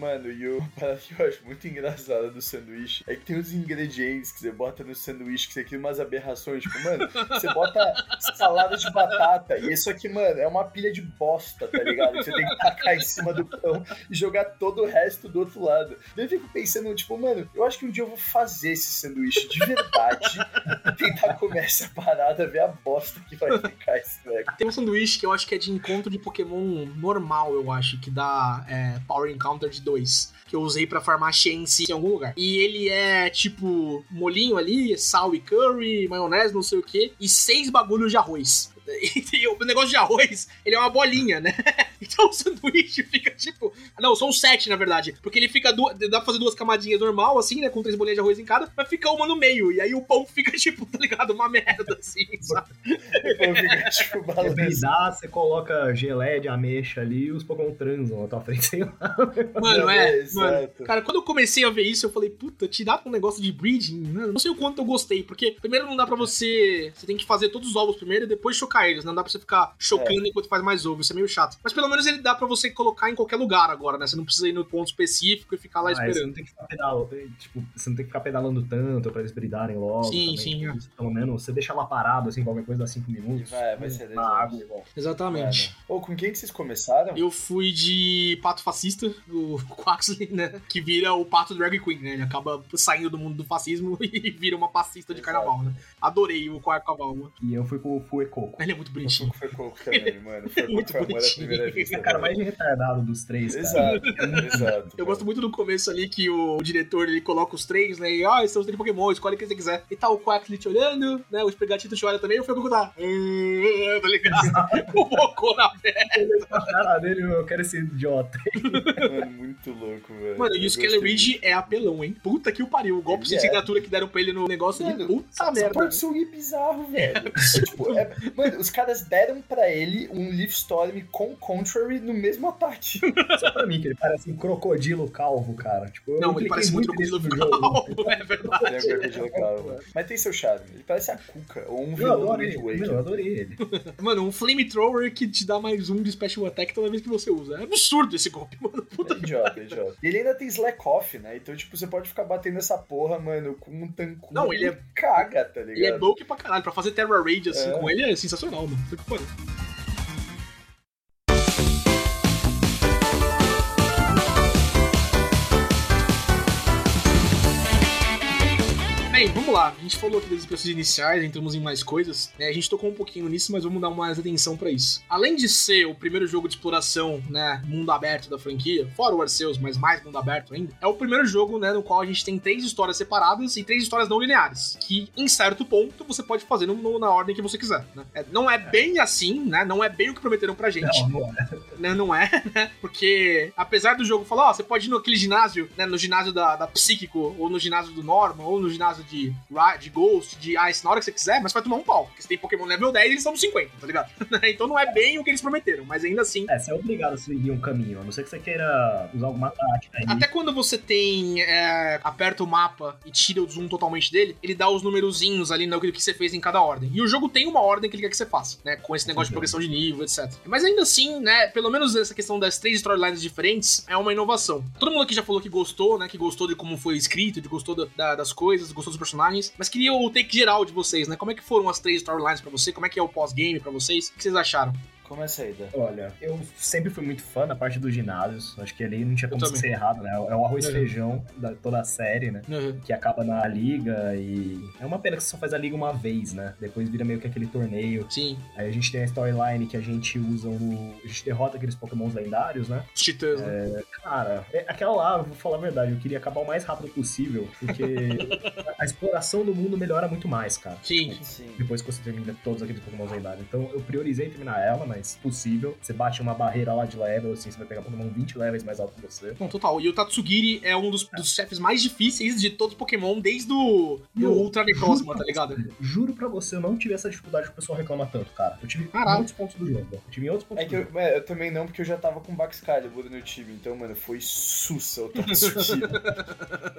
Mano, e o parada que eu acho muito engraçada do sanduíche é que tem uns ingredientes que você bota no sanduíche que você cria umas aberrações. Tipo, mano, você bota salada de batata e isso aqui, mano, é uma pilha de bosta, tá ligado? Que você tem que tacar em cima do pão e jogar todo o resto do outro lado. Daí eu fico pensando, tipo, mano, eu acho que um dia eu vou fazer esse sanduíche de verdade e tentar comer essa parada, ver a bosta que vai ficar esse treco. Tem um sanduíche que eu acho que é de encontro de Pokémon normal, eu acho, que dá é, Power Encounter de 2 que eu usei para farmar Shense em algum lugar. E ele é tipo molinho ali, sal e curry, maionese, não sei o que, e seis bagulhos de arroz. E o negócio de arroz, ele é uma bolinha, né? Então o sanduíche fica tipo. Não, são sete, na verdade. Porque ele fica. Du... Dá pra fazer duas camadinhas normal, assim, né? Com três bolinhas de arroz em cada, mas fica uma no meio. E aí o pão fica, tipo, tá ligado? Uma merda, assim, sabe? o pão fica, tipo. Dá, você coloca geleia de ameixa ali e os Pokémon transam na tua frente, sei lá. Mano, é. Mano, cara, quando eu comecei a ver isso, eu falei, puta, te dá um negócio de breeding? Não sei o quanto eu gostei. Porque primeiro não dá pra você. Você tem que fazer todos os ovos primeiro e depois chocar eles. Não dá pra você ficar chocando é. enquanto faz mais ovo. Isso é meio chato. Mas pelo menos ele dá pra você colocar em qualquer lugar agora, né? Você não precisa ir no ponto específico e ficar lá Ah, você esperando. não tem que ficar pedalando, tipo, você não tem que ficar pedalando tanto pra eles bridarem logo. Sim, também, sim, tipo, é. Pelo menos você deixa lá parado, assim, qualquer coisa dá 5 minutos. Vai, vai ser na 10 água igual. Exatamente. Ou com quem que vocês começaram? Eu fui de pato fascista, o Quaxley, né? Que vira o pato drag queen, né? Ele acaba saindo do mundo do fascismo e vira uma fascista de Exato. carnaval, né? Adorei o quarto cavalo. E eu fui com o Fuecoco. Ele é muito bonitinho. fui com o Coco também, mano. Foi Muito com amor à bonitinho. primeira vista. É o cara mais retardado dos três. Exato, exato. Eu gosto muito do começo ali que o diretor ele coloca os três, né? E ah, esses são os três Pokémon, escolhe o que você quiser. E tá o Quaxley te olhando, né? O Espregatito te olha também, e o Fuecoco tá. "Ah", Tá ligado? o Bocô na perna. A cara dele, eu quero esse idiota. Mano, muito louco, velho. Mano, e o gostei Skeller Ridge é apelão, hein? Puta que o pariu. O golpe Ele de é. assinatura que deram pra ele no negócio. Mano, Puta Essa merda. parte Swing bizarro, velho. É, tipo, é- mano, os caras deram pra ele um Leaf Storm com Contrary no mesmo ataque. Só pra mim, que ele parece um crocodilo calvo, cara. Tipo, Não, ele parece muito nisso crocodilo no jogo. calvo, é verdade. Ele é um crocodilo calvo. Mas tem seu charme. Ele parece a Cuca, ou um vilão do Wind meu, eu adorei ele. Mano, um flamethrower que te dá mais um de special attack toda vez que você usa. É absurdo esse golpe, mano. Puta É idiota, é idiota. E ele ainda tem slack off, né? Então, tipo, você pode ficar batendo essa porra, mano, com um tanco. Não, ele é- caga, tá ligado? Ele é bulk pra caralho. Pra fazer Terra Raid assim É. com ele é sensacional, mano. Puta que pariu. Vamos lá. A gente falou aqui das expressões iniciais, entramos em mais coisas. né? A gente tocou um pouquinho nisso, mas vamos dar mais atenção pra isso. Além de ser o primeiro jogo de exploração, né, mundo aberto da franquia, fora o Arceus, mas mais mundo aberto ainda, é o primeiro jogo, né, no qual a gente tem três histórias separadas e três histórias não lineares, que em certo ponto você pode fazer no- no- na ordem que você quiser. né? É, não é bem assim, né? Não é bem o que prometeram pra gente Não, não é. né, não é, né? Porque apesar do jogo falar, ó, você pode ir naquele ginásio, né, no ginásio da, da Psíquico, ou no ginásio do Norman, ou no ginásio de, Ra- de Ghost, de Ice, na hora que você quiser, mas vai tomar um pau. Porque você tem Pokémon level 10 e eles são no 50, tá ligado? então não é bem o que eles prometeram, mas ainda assim. É, você é obrigado a seguir um caminho, a não ser que você queira usar alguma tática aí. Até quando você tem. é, aperta o mapa e tira o zoom totalmente dele, ele dá os numerozinhos ali no que você fez em cada ordem. E o jogo tem uma ordem que ele quer que você faça, né? Com esse negócio de progressão de nível, etc. Mas ainda assim, né? Pelo menos essa questão das três storylines diferentes é uma inovação. Todo mundo aqui já falou que gostou, né? Que gostou de como foi escrito, de gostou da- da- das coisas, gostou dos personagens. Mas queria o take geral de vocês, né? Como é que foram as três storylines pra você? Como é que é o pós-game pra vocês? O que vocês acharam? Começa aí, Dan. Olha, eu sempre fui muito fã da parte dos ginásios. Acho que ali não tinha como ser errado, né? É o arroz e Uhum. feijão da toda a série, né? Que acaba na liga e. É uma pena que você só faz a liga uma vez, né? Depois vira meio que aquele torneio. Sim, Aí a gente tem a storyline que a gente usa o. A gente derrota aqueles pokémons lendários, né? os titãs, né? Cara, é- aquela lá, eu vou falar a verdade, eu queria acabar o mais rápido possível, porque a exploração do mundo melhora muito mais, cara. Sim. Sim. Depois que você termina todos aqueles Pokémon lendários. Então eu priorizei terminar ela, mas possível. Você bate uma barreira lá de level, assim, você vai pegar Pokémon 20 levels mais alto que você. Não, total. E o Tatsugiri é um dos, dos chefes mais difíceis de todos os Pokémon, desde o do Ultra Necrozma, tá ligado? Juro pra você, eu não tive essa dificuldade que o pessoal reclama tanto, cara. Eu tive Caralho. em outros pontos do jogo. Eu tive em outros pontos É que eu, é, eu também não, porque eu já tava com Baxcalibur no time. Então, mano, foi sussa o Tatsuki.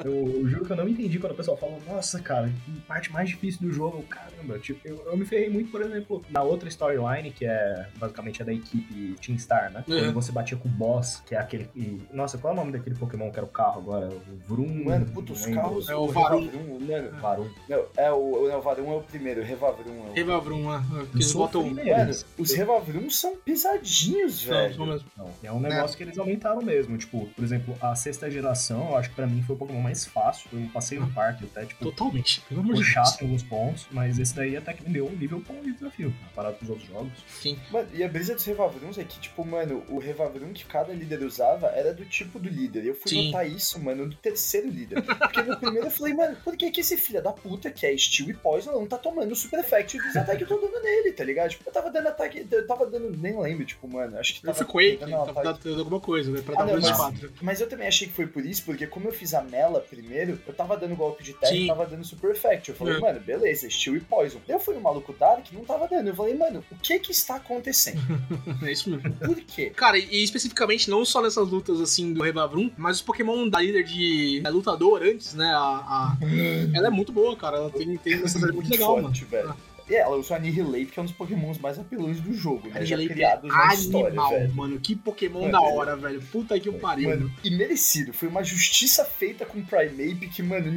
Eu, eu juro que eu não entendi quando o pessoal fala, nossa, cara, que parte mais difícil do jogo. Caramba, tipo, eu, eu me ferrei muito, por exemplo, na outra storyline, que é basicamente a da equipe Team Star, né? Uhum. Quando você batia com o boss, que é aquele. e- nossa, qual é o nome daquele Pokémon que era o carro agora? O Vroom. Mano, puta, os carros. É o Varum. Mano, Varum. não, é o, não, o Varum é o primeiro, o Revavrum é o. Revavrum? Que Eu eles botam. Mano, os Revavrum são pesadinhos, velho. não mesmo. Não, é um negócio que eles aumentaram mesmo. Tipo, por exemplo, a sexta geração, eu acho que pra mim foi o Pokémon mais fácil. Eu passei no parque até, tipo, Totalmente. Pelo amor foi de Deus. chato em alguns pontos, mas esse daí até que me deu um nível bom de desafio, comparado com os outros jogos. Sim. Mano, e a brisa dos Revavruns é que, tipo, mano, o Revavrum que cada líder usava era do tipo do líder. Eu fui Sim. notar isso, mano, do terceiro líder. Porque no primeiro eu falei, mano, por que que esse filho da puta, que é Steel e Poison, não tá tomando o Super Effect dos ataques que eu tô dando nele, tá ligado? Tipo, eu tava dando ataque, eu tava dando, nem lembro, tipo, mano, acho que Eu tava fui Quake, dando um tava ataque- dando alguma coisa, né? Pra Ah, dar não, dois de mas- quatro. Mas eu também achei que foi por isso, porque como eu fiz a Mela primeiro, eu tava dando golpe de terra Sim. e tava dando Super Effect. Eu falei, É. mano, beleza, Steel e Poison. Eu fui no maluco Dark e não tava dando. Eu falei, mano, o que que está acontecendo? É isso mesmo. Por quê? Cara, e especificamente não só nessas lutas assim do Revavrum, mas os Pokémon da líder de lutador antes, né? A, a- Ela é muito boa, cara. Ela tem, tem uma estratégia muito legal, mano. forte, velho. E ela usa o Annihilate, que é um dos pokémons mais apelões do jogo, né? Já Annihilate criados é na história, animal, velho. mano. Que Pokémon Mano, da é- hora, velho. Puta que o pariu. Mano, e merecido. Foi uma justiça feita com o Primeape que, mano,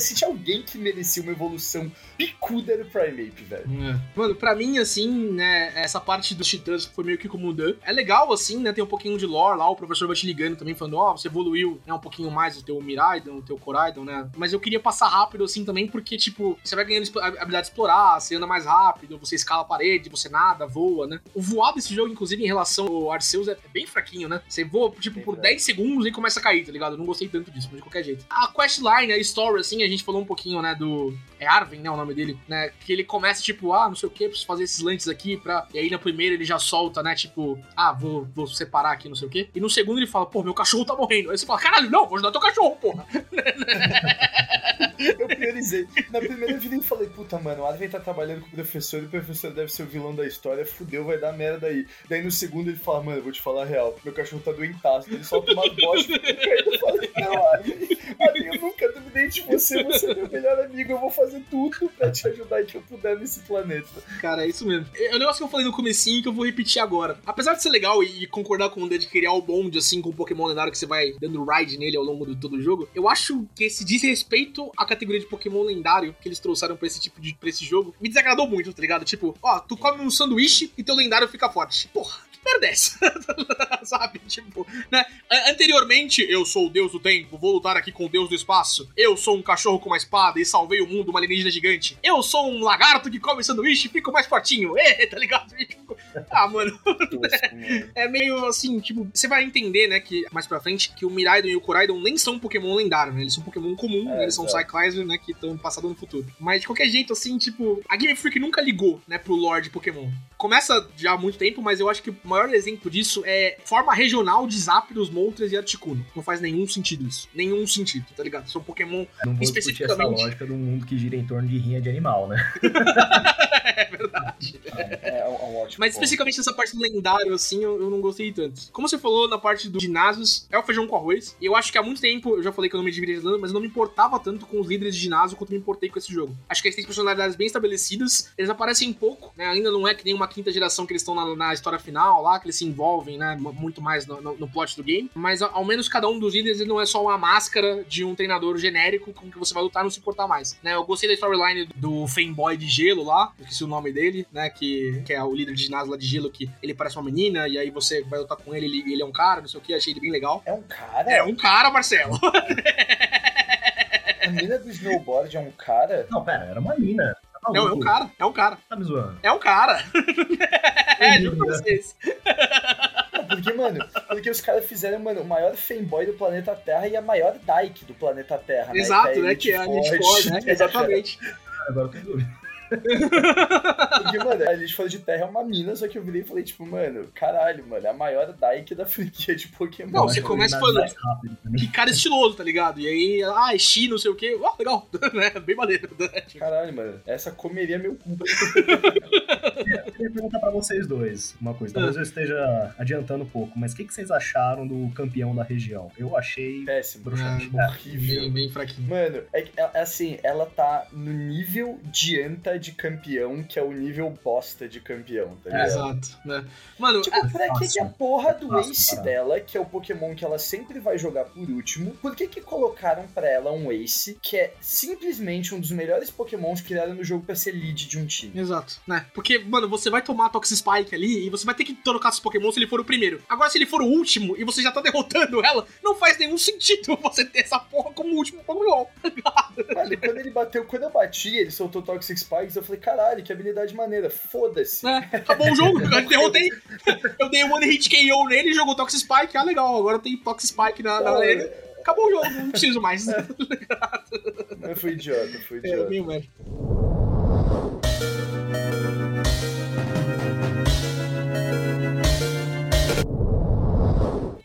se tinha alguém que merecia uma evolução picuda era o Primeape, velho. É. Mano, pra mim, assim, né, essa parte dos titãs foi meio que como o Dan. É legal, assim, né, tem um pouquinho de lore lá, o professor vai te ligando também, falando, ó, você evoluiu, né, um pouquinho mais o teu Miraidon, o teu Coraidon, né, mas eu queria passar rápido, assim, também, porque, tipo, você vai ganhando a habilidade de explorar, você anda mais rápido, você escala a parede, você nada, voa, né. O voar desse jogo, inclusive, em relação ao Arceus, é bem fraquinho, né, você voa, tipo, por Verdade. 10 segundos e começa a cair, tá ligado? Eu não gostei tanto disso, mas de qualquer jeito. A questline, a story, assim, a gente falou um pouquinho, né, do... É Arven, né, o nome dele, né, que ele começa, tipo, ah, não sei o que, preciso fazer esses lances aqui pra... E aí, na primeira, ele já solta, né, tipo, ah, vou, vou separar aqui, não sei o que. E no segundo, ele fala, pô, meu cachorro tá morrendo. Aí você fala, caralho, não, vou ajudar teu cachorro, porra. Eu priorizei. Na primeira vida eu falei, puta, mano, o Arven tá trabalhando com o professor e o professor deve ser o vilão da história, fudeu, vai dar merda aí. Daí no segundo ele fala, mano, eu vou te falar a real, meu cachorro tá doentaço. Ele solta uma bosta e eu falei, não, Arven, Eu nunca duvidei de você, você é meu melhor amigo, eu vou fazer tudo pra te ajudar que eu puder nesse planeta. Cara, é isso mesmo. É o negócio que eu falei no comecinho que eu vou repetir agora. Apesar de ser legal e concordar com o de criar o bonde, assim, com o Pokémon lendário que você vai dando ride nele ao longo de todo o jogo, eu acho que esse desrespeito à categoria de Pokémon lendário que eles trouxeram pra esse tipo de pra esse jogo me desagradou muito, tá ligado? Tipo, ó, tu come um sanduíche e teu lendário fica forte. Porra, é essa? Sabe? Tipo, né? Anteriormente, eu sou o deus do tempo, vou lutar aqui com o deus do espaço. Eu sou um cachorro com uma espada e salvei o mundo, uma alienígena gigante. Eu sou um lagarto que come sanduíche e fico mais fortinho. Ê, tá ligado? Ah, mano, é meio assim, tipo, você vai entender, né, que mais pra frente, que o Miraidon e o Coraidon nem são Pokémon lendário, né? Eles são Pokémon comum, É, né? eles são exato. Cyclizer, né, que estão passado no futuro. Mas de qualquer jeito, assim, tipo, a Game Freak nunca ligou, né, pro lore de Pokémon. Começa já há muito tempo, mas eu acho que o maior exemplo disso é forma regional de Zapdos, Moltres e Articuno. Não faz nenhum sentido isso. Nenhum sentido, tá ligado? São Pokémon. Não vou discutir essa Especificamente. lógica um mundo que gira em torno de rinha de animal, né? é verdade. É, é um, é um ótimo Mas. Especificamente nessa parte do lendário, assim, eu, eu não gostei tanto. Como você falou na parte dos ginásios, é o feijão com arroz. Eu acho que há muito tempo, eu já falei que eu não me dividia mas eu não me importava tanto com os líderes de ginásio quanto me importei com esse jogo. Acho que eles têm personalidades bem estabelecidas, eles aparecem pouco, né? Ainda não é que nem uma quinta geração que eles estão na, na história final lá, que eles se envolvem, né? Muito mais no, no- no plot do game. Mas ao, menos cada um dos líderes não é só uma máscara de um treinador genérico com que você vai lutar e não se importar mais. Né? Eu gostei da storyline do fanboy de gelo lá, esqueci o nome dele, né? Que, que é o líder de ginásio lá de gelo, que ele parece uma menina, e aí você vai lutar com ele, ele, ele é um cara, não sei o que, achei ele bem legal. É um cara? É um cara, Marcelo. A mina do snowboard é um cara? Não, pera, era uma mina. Tá Não, é um cara, é um cara. Tá me zoando. É um cara. é, juro pra vocês. Porque, mano, porque os caras fizeram, mano, o maior fanboy do planeta Terra e a maior dyke do planeta Terra, né? Exato, né? Elite Que é a de né? Exatamente. Agora eu tô. Porque, mano, a Elite Four de Terra é uma mina, só que eu virei e falei, tipo, mano, caralho, mano, é a maior dyke da franquia de Pokémon. Não, você começa falando-. Que cara estiloso, tá ligado? E aí, ah, é Xi, não sei o quê. Ó, legal. né? Bem maneiro. Caralho, mano, essa comeria meu cu. Eu queria perguntar pra vocês dois uma coisa. Talvez eu esteja adiantando um pouco, mas o que, que vocês acharam do campeão da região? Eu achei Péssimo, bruxante. É, horrível. Bem, bem fraquinho. Mano, é, que, é- assim, ela tá no nível dianta de campeão, que é o nível bosta de campeão, tá ligado? Exato, né? Mano, Tipo, é- pra que, que a porra do Fácil Ace dela, que é o Pokémon que ela sempre vai jogar por último, por que que colocaram pra ela um Ace, que é simplesmente um dos melhores Pokémons criados no jogo pra ser lead de um time? Exato, né? Porque, mano, você vai tomar Toxic Spike ali e você vai ter que trocar seus Pokémon se ele for o primeiro. Agora, se ele for o último e você já tá derrotando ela, não faz nenhum sentido você ter essa porra como último Pokémon. Mano, quando ele bateu, quando eu bati, ele soltou Toxic Spikes, eu falei, caralho, que habilidade maneira, foda-se. Né? Acabou o jogo, eu derrotei. Eu dei um One Hit KO nele e jogou Toxic Spike. Ah, legal, agora tem Toxic Spike na, na arena. Acabou o jogo, não preciso mais. Mas foi idiota, foi É, idiota. meio merda.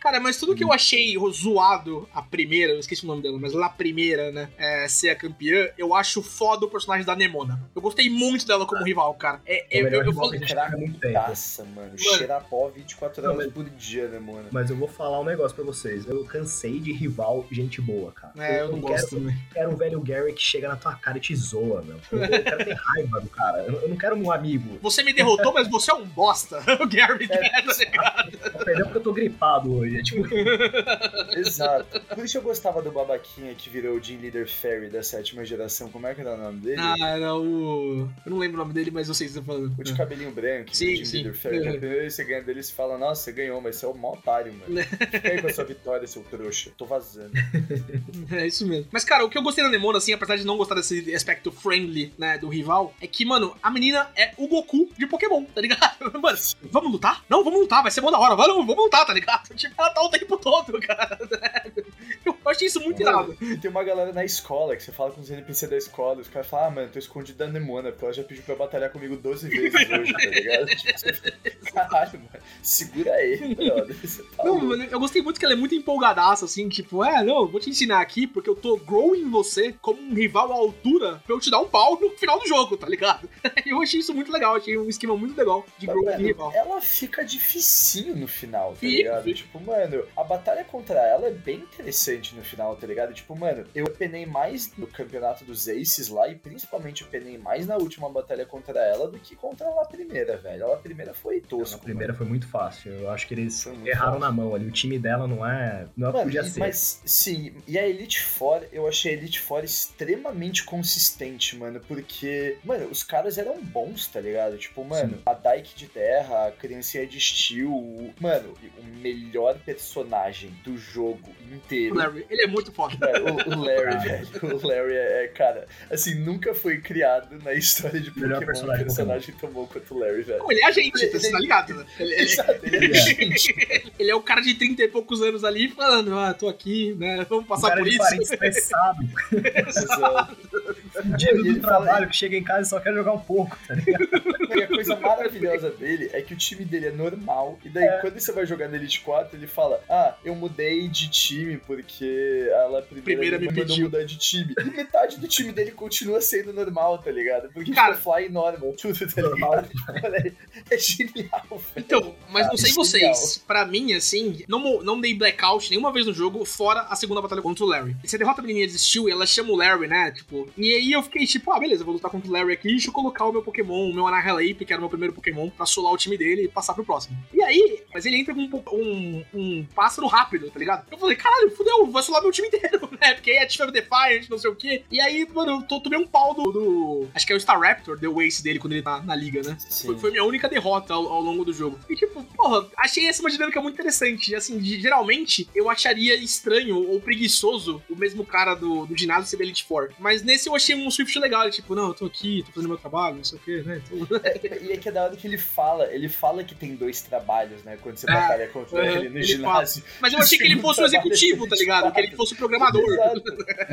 Cara, mas tudo que eu achei zoado a primeira, eu esqueci o nome dela, mas lá a primeira, né, é, ser a campeã, eu acho foda o personagem da Nemona. Eu gostei muito dela como rival, cara. É, É o eu, eu, eu há muito tempo. Nossa, mano. Xerapó 24 Não, horas mas- por dia, né, mano? Mas eu vou falar um negócio pra vocês. Eu cansei de rival gente boa, cara. É, eu não gosto quero, também. quero um velho Gary que chega na tua cara e te zoa, meu. Eu, eu quero ter raiva do cara. Eu, eu não quero um amigo. Você me derrotou, mas você é um bosta. O Gary É. é, tá ligado? Perdeu porque eu tô gripado hoje. É tipo, Exato. Por isso eu gostava do babaquinha que virou o Team Leader Fairy da sétima geração. Como é que era o nome dele? Ah, era o. Eu não lembro o nome dele, mas eu sei o que você tá falando. O de cabelinho branco, Sim, o sim. Leader Fairy. Uhum. você ganha dele e você fala, nossa, você ganhou, mas você é o mó otário, mano. Fica aí com a sua vitória, seu trouxa. Tô vazando. É isso mesmo. Mas, cara, o que eu gostei da Nemona, assim, apesar de não gostar desse aspecto friendly, né, do rival, é que, mano, a menina é o Goku de Pokémon, tá ligado? Mano, vamos lutar? Não, vamos lutar, vai ser bom da hora. Vamos, vamos lutar, tá ligado? Tipo, tá o tempo todo, cara. Eu achei isso muito irado. Tem uma galera na escola que você fala com os NPC da escola, os caras falam, ah, mano, tô escondido da Nemona, porque ela já pediu pra batalhar comigo 12 vezes hoje, tá ligado? Tipo, você caralho, mano, segura aí, brother. Tá Não, mano, eu gostei muito que ela é muito empolgadaça, assim, tipo, é, não, eu vou te ensinar aqui porque eu tô growing você como um rival à altura pra eu te dar um pau no final do jogo, tá ligado? Eu achei isso muito legal, achei um esquema muito legal de Mas, growing mano, rival. ela fica dificinho no final, tá ligado? fica. Tipo, mano, a batalha contra ela é bem interessante no final, tá ligado? Tipo, mano, eu penei mais no campeonato dos Aces lá e principalmente eu penei mais na última batalha contra ela do que contra ela primeira, velho. Ela primeira foi tosco. a primeira foi muito fácil. Eu acho que eles erraram fácil. na mão ali. O time dela não é. Não é Mano, podia e- ser. mas sim, e a Elite Four, eu achei a Elite Four extremamente consistente, mano, porque, mano, os caras eram bons, tá ligado? Tipo, mano, a Dyke de Terra, a Criancinha de Steel, o- mano, o melhor personagem do jogo inteiro. Larry, ele é muito foda. Mano, o, o Larry, Ah. velho. O Larry é, é, cara, assim, nunca foi criado na história de Melhor Pokémon um personagem personagem, tomou quanto o Larry, velho. Não, ele é a gente, você tá ligado? né? Ele, ele- ele é gente. ele é o cara de 30 e poucos anos ali falando, ah, tô aqui, né? Vamos passar cara por de isso. 40 estressado, Exato. Fudido do fala- trabalho, que chega em casa e só quer jogar um pouco, tá ligado? E a coisa maravilhosa dele é que o time dele é normal. E daí, É. quando você vai jogar no Elite 4, ele fala: Ah, eu mudei de time porque ela primeira, Primeira me mandou pediu." mudar de time. E metade do time dele continua sendo normal, tá ligado? Porque Cara- tipo, fly normal, tudo, tá? Mano, é, é genial, velho. Então, mas não sei Ah, vocês, pra mim, assim, não, não dei blackout nenhuma vez no jogo, fora a segunda batalha contra o Larry. Você derrota a menininha de Steel e ela chama o Larry, né? Tipo, e aí eu fiquei tipo, ah, beleza, vou lutar contra o Larry aqui, deixa eu colocar o meu Pokémon, o meu Annihilate, que era o meu primeiro Pokémon, pra solar o time dele e passar pro próximo. E aí, mas ele entra com um, um, um pássaro rápido, tá ligado? Eu falei, caralho, fudeu, vai solar meu time inteiro, né? Porque aí ativa Defiant, não sei o quê. E aí, mano, eu tô, tomei um pau do, do- Acho que é o Star Raptor, deu o ace dele quando ele tá na liga, né? Foi, foi minha única derrota ao, ao longo do jogo. E tipo, porra, achei essa uma dinâmica muito interessante. Assim, geralmente eu acharia estranho ou preguiçoso o mesmo cara do, do ginásio ser da Elite Four. Mas nesse eu achei um Swift legal. Ele, tipo, não, eu tô aqui, tô fazendo meu trabalho, não sei o que, né? Tô- E é que é da hora que ele fala, ele fala que tem dois trabalhos, né? Quando você É, batalha contra uhum, ele no ele ginásio. Mas eu achei que ele fosse o executivo, tá ligado? Que ele fosse o programador. Exato.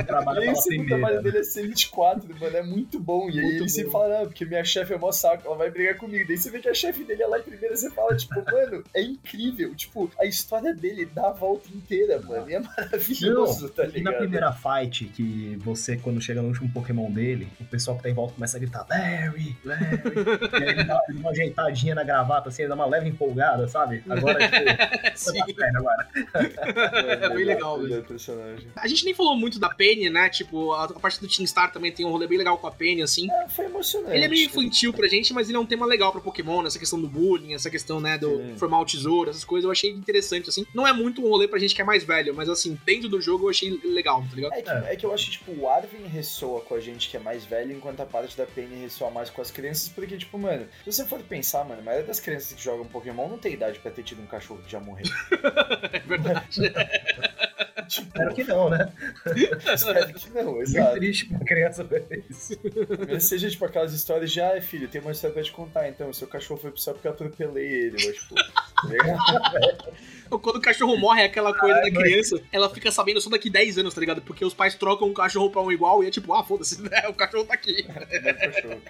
O trabalho Aí fala o segundo trabalho dele é ser 24, mano, é muito bom. E aí Muito ele bom. sempre fala, não, porque minha chefe é mó saco, ela vai brigar comigo. Daí você vê que a chefe dele é lá em primeira, você fala, tipo, mano, é incrível. Tipo, a história dele dá a volta inteira, mano. E é maravilhoso, tá E na ligado? primeira fight, que você, quando chega no último Pokémon dele, o pessoal que tá em volta começa a gritar Larry, Larry. e aí ele dá uma ajeitadinha na gravata, assim, ele dá uma leve empolgada, sabe? Agora, tipo, Sim. tá perna agora. É bem legal, Ele velho. é personagem. A gente nem falou muito da Penny, né? Tipo, a, a parte do Team Star também tem um rolê bem legal com a Penny, assim. É, foi emocionante. Ele é meio infantil pra gente, mas ele é um tema legal pra Pokémon, né? essa questão do bullying, essa questão, né, do Sim. formar o tesouro, essas coisas, eu achei interessante, assim. Não é muito um rolê pra gente que é mais velho, mas assim, dentro do jogo eu achei legal, tá ligado? É que, é que eu acho tipo, o Arvin ressoa com a gente que é mais velho, enquanto a parte da Penny ressoa mais com as crianças, porque, tipo, mano, se você for pensar, mano, a maioria das crianças que jogam Pokémon não tem idade pra ter tido um cachorro que já morreu. É verdade. tipo, Espero que não, né? espero que não, Muito exato. triste pra criança ver isso. Mas seja, tipo, aquelas histórias de, ah, filho, tem uma história pra te contar, então, seu cachorro foi pro céu porque eu atropelei ele, mas, tipo, tá ligado? Quando o cachorro morre, é aquela coisa Ai, da criança, mas... ela fica sabendo só daqui 10 anos, tá ligado? Porque os pais trocam um cachorro pra um igual e é tipo, ah, foda-se, né? o cachorro tá aqui. É, o cachorro.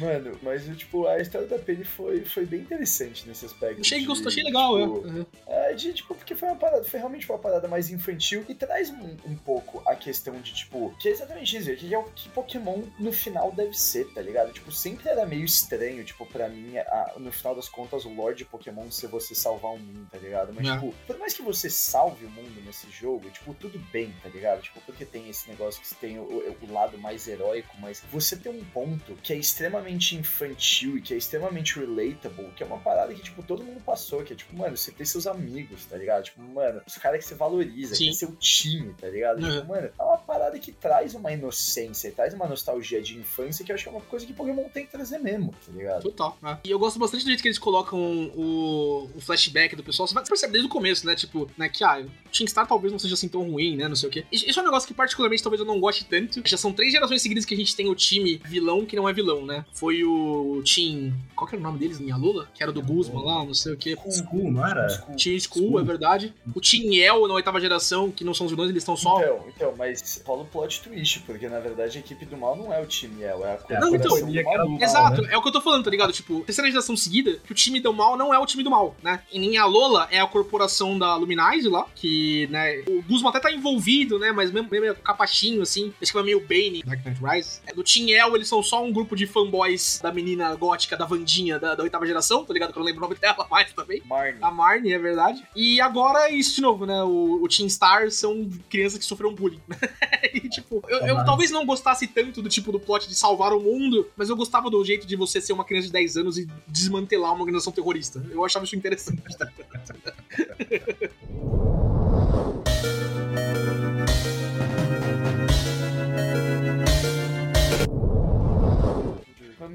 Mano, mas tipo, a história da Penny foi, foi bem interessante nesse aspecto. Achei, de, gostou, achei legal, tipo, é. Uhum. é. De, tipo, porque foi uma parada, foi realmente uma parada mais infantil e traz um, um pouco a questão de, tipo, que é exatamente isso, que é o que Pokémon no final deve ser, tá ligado? Tipo, sempre era meio estranho, tipo, pra mim, a, no final das contas, o Lorde Pokémon ser você salvar o mundo, tá ligado? Mas, é. tipo, por mais que você salve o mundo nesse jogo, tipo, tudo bem, tá ligado? Tipo, porque tem esse negócio que tem o, o lado mais heróico, mas você tem um ponto que é extremamente infantil e que é extremamente relatable, que é uma parada que, tipo, todo mundo passou, que é tipo, mano, você tem seus amigos, tá ligado? Tipo, mano, os caras que você valoriza, Sim. que é seu time, tá ligado? Uhum. Tipo, mano, é uma parada que traz uma inocência, traz uma nostalgia de infância que eu acho que é uma coisa que Pokémon tem que trazer mesmo, tá ligado? Total, né? E eu gosto bastante do jeito que eles colocam o, o flashback do pessoal. Você percebe desde o começo, né? Tipo, né, que, ah, Team Star talvez não seja assim tão ruim, né? Não sei o quê. Isso é um negócio que particularmente talvez eu não goste tanto. Já são três gerações seguidas que a gente tem o time vilão que não é vilão, né? Foi o Team. Qual que era o nome deles? Minha Lula? Que era do Guzman lá, não sei o quê. School, não era? Team School, é verdade. O Team El na oitava geração, que não são os vilões, eles estão só. Então, então, mas rola o plot twist, porque na verdade a equipe do mal não é o time El, é a Não, então. Mal, exato, né? é o que eu tô falando, tá ligado? Tipo, terceira geração seguida, que o time do mal não é o time do mal, né? E nem a Lola é a corporação da Luminise lá, que, né, o Guzman até tá envolvido, né, mas mesmo, meio capachinho, assim, acho que é meio Bane, Dark Knight Rise. É, do Team El, eles são só um grupo de fanboys da menina gótica, da Vandinha, da, da oitava geração, tá ligado? Que eu não lembro o nome dela mais também. Marnie. A Marnie, é verdade. E agora é isso de novo, né, o, o Team Star são crianças que sofreram bullying. e, tipo, eu, eu talvez não gostasse tanto do tipo do plot de salvar o mundo, mas eu gostava do jeito de você ser uma criança de 10 anos e desmantelar uma organização terrorista. Eu achava isso interessante.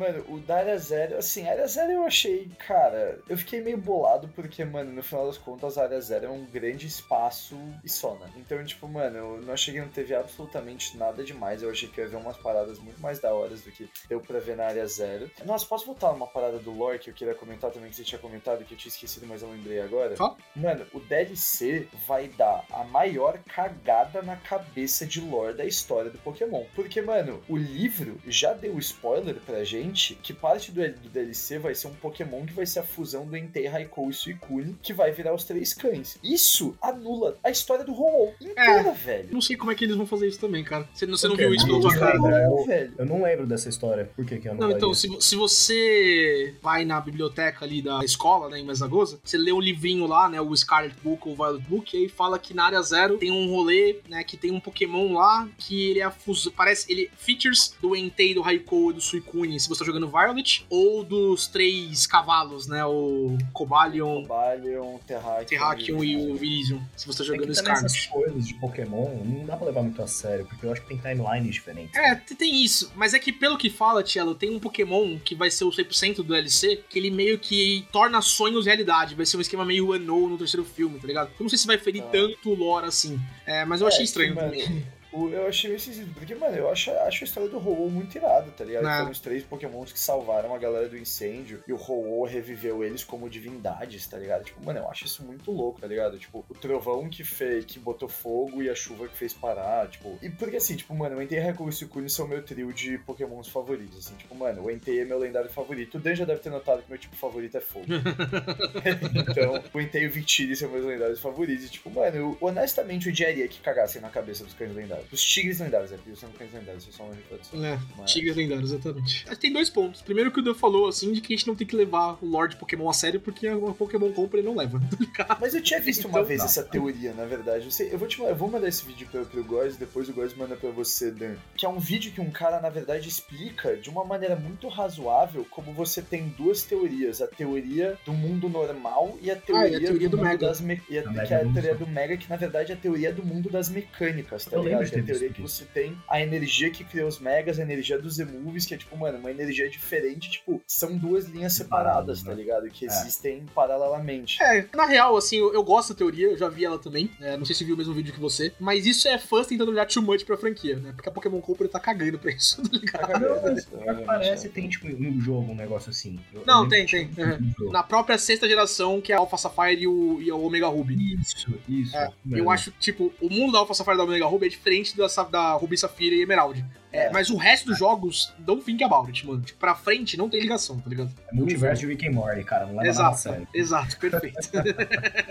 Mano, o da Área Zero, assim, a Área Zero eu achei, cara, eu fiquei meio bolado porque, mano, no final das contas, a Área Zero é um grande espaço e só, né? Então, tipo, mano, eu não achei que não teve absolutamente nada demais. Eu achei que ia ver umas paradas muito mais da hora do que deu pra ver na Área Zero. Nossa, posso voltar numa parada do lore que eu queria comentar também, que você tinha comentado, que eu tinha esquecido, mas eu lembrei agora? Fala. Mano, o DLC vai dar a maior cagada na cabeça de lore da história do Pokémon. Porque, mano, o livro já deu spoiler pra gente que parte do, do, DLC vai ser um Pokémon que vai ser a fusão do Entei, Raikou e Suicune, que vai virar os três cães. Isso anula a história do ho inteira, é, velho. Não sei como é que eles vão fazer isso também, cara. Você, você não viu isso pelo tua cara? Eu, velho. eu não lembro dessa história. Por que que eu não Não, então, se, se, você vai na biblioteca ali da escola, né, em Mesagoza, você lê um livrinho lá, né, o Scarlet Book ou Violet Book, e aí fala que na área zero tem um rolê, né, que tem um Pokémon lá que ele é a fusão, parece, ele features do Entei, do Raikou e do Suicune. Se você tá jogando Violet, ou dos três cavalos, né? O Cobalion, Cobalion Terrakion, Terrakion e o Virizion. Se você tá jogando é Scarlet. essas coisas de Pokémon não dá pra levar muito a sério, porque eu acho que tem timelines diferentes. É, tem isso. Mas é que pelo que fala, Tielo, tem um Pokémon que vai ser o 100% do DLC, que ele meio que torna sonhos realidade. Vai ser um esquema meio unknown no terceiro filme, tá ligado? Eu não sei se vai ferir ah. tanto o lore assim. É, mas eu é, achei estranho também. Eu achei meio esquisito, porque, mano, eu acho, acho a história do ho muito irada, tá ligado? Foram os três pokémons que salvaram a galera do incêndio e o ho reviveu eles como divindades, tá ligado? Tipo, mano, eu acho isso muito louco, tá ligado? Tipo, o trovão que fez, que botou fogo e a chuva que fez parar, tipo... E porque assim, tipo, mano, o Entei, Raikou e Sukune são meu trio de pokémons favoritos, assim. Tipo, mano, o Entei é meu lendário favorito. O Dan já deve ter notado que meu tipo favorito é fogo. então, o Entei e o Victini são meus lendários favoritos. E, tipo, mano, eu, honestamente, eu odiaria que cagassem na cabeça dos cães lendários. Os tigres lendários, é porque são cães lendários, só uma reprodução. É, Mas... tigres lendários, exatamente. Tem dois pontos. Primeiro que o Dan falou, assim, de que a gente não tem que levar o Lord Pokémon a sério, porque a Pokémon compra e não leva. Tá Mas eu tinha visto uma então, vez tá. essa teoria, na verdade. Eu, sei, eu, vou te, eu vou mandar esse vídeo pro, pro Góis, depois o Góis manda pra você, Dan. Que é um vídeo que um cara, na verdade, explica de uma maneira muito razoável como você tem duas teorias. A teoria do mundo normal e a teoria, ah, e a teoria do, do, mundo Mega. das... Me... E a, que é a teoria do Mega, que na verdade é a teoria do mundo das mecânicas, tá eu ligado? É a teoria que você tem a energia que criou os Megas, a energia dos Emoves, que é tipo, mano, uma energia diferente, tipo, são duas linhas separadas, tá ligado? Que É. existem paralelamente. É, na real, assim, eu, eu gosto da teoria, eu já vi ela também. é, não sei se viu o mesmo vídeo que você. Mas isso é fãs tentando olhar too much pra franquia, né? Porque a Pokémon Company tá cagando pra isso, tá ligado? Não, mas parece tem, tipo, no jogo um negócio assim. Eu- eu Não, lembro tem, tem. um jogo. Na própria sexta geração, que é a Alpha Sapphire e o, e o Omega Ruby. Isso, isso. É. Eu acho, tipo, o mundo da Alpha Sapphire e da Omega Ruby é diferente da, sa- da Ruby Safira e Emerald. É, É. Mas o resto dos jogos, don't think about it, mano. Tipo, pra frente não tem ligação, tá ligado? É multiverso de Rick and Morty, cara. Não leva nada a Exato, sério. exato, perfeito.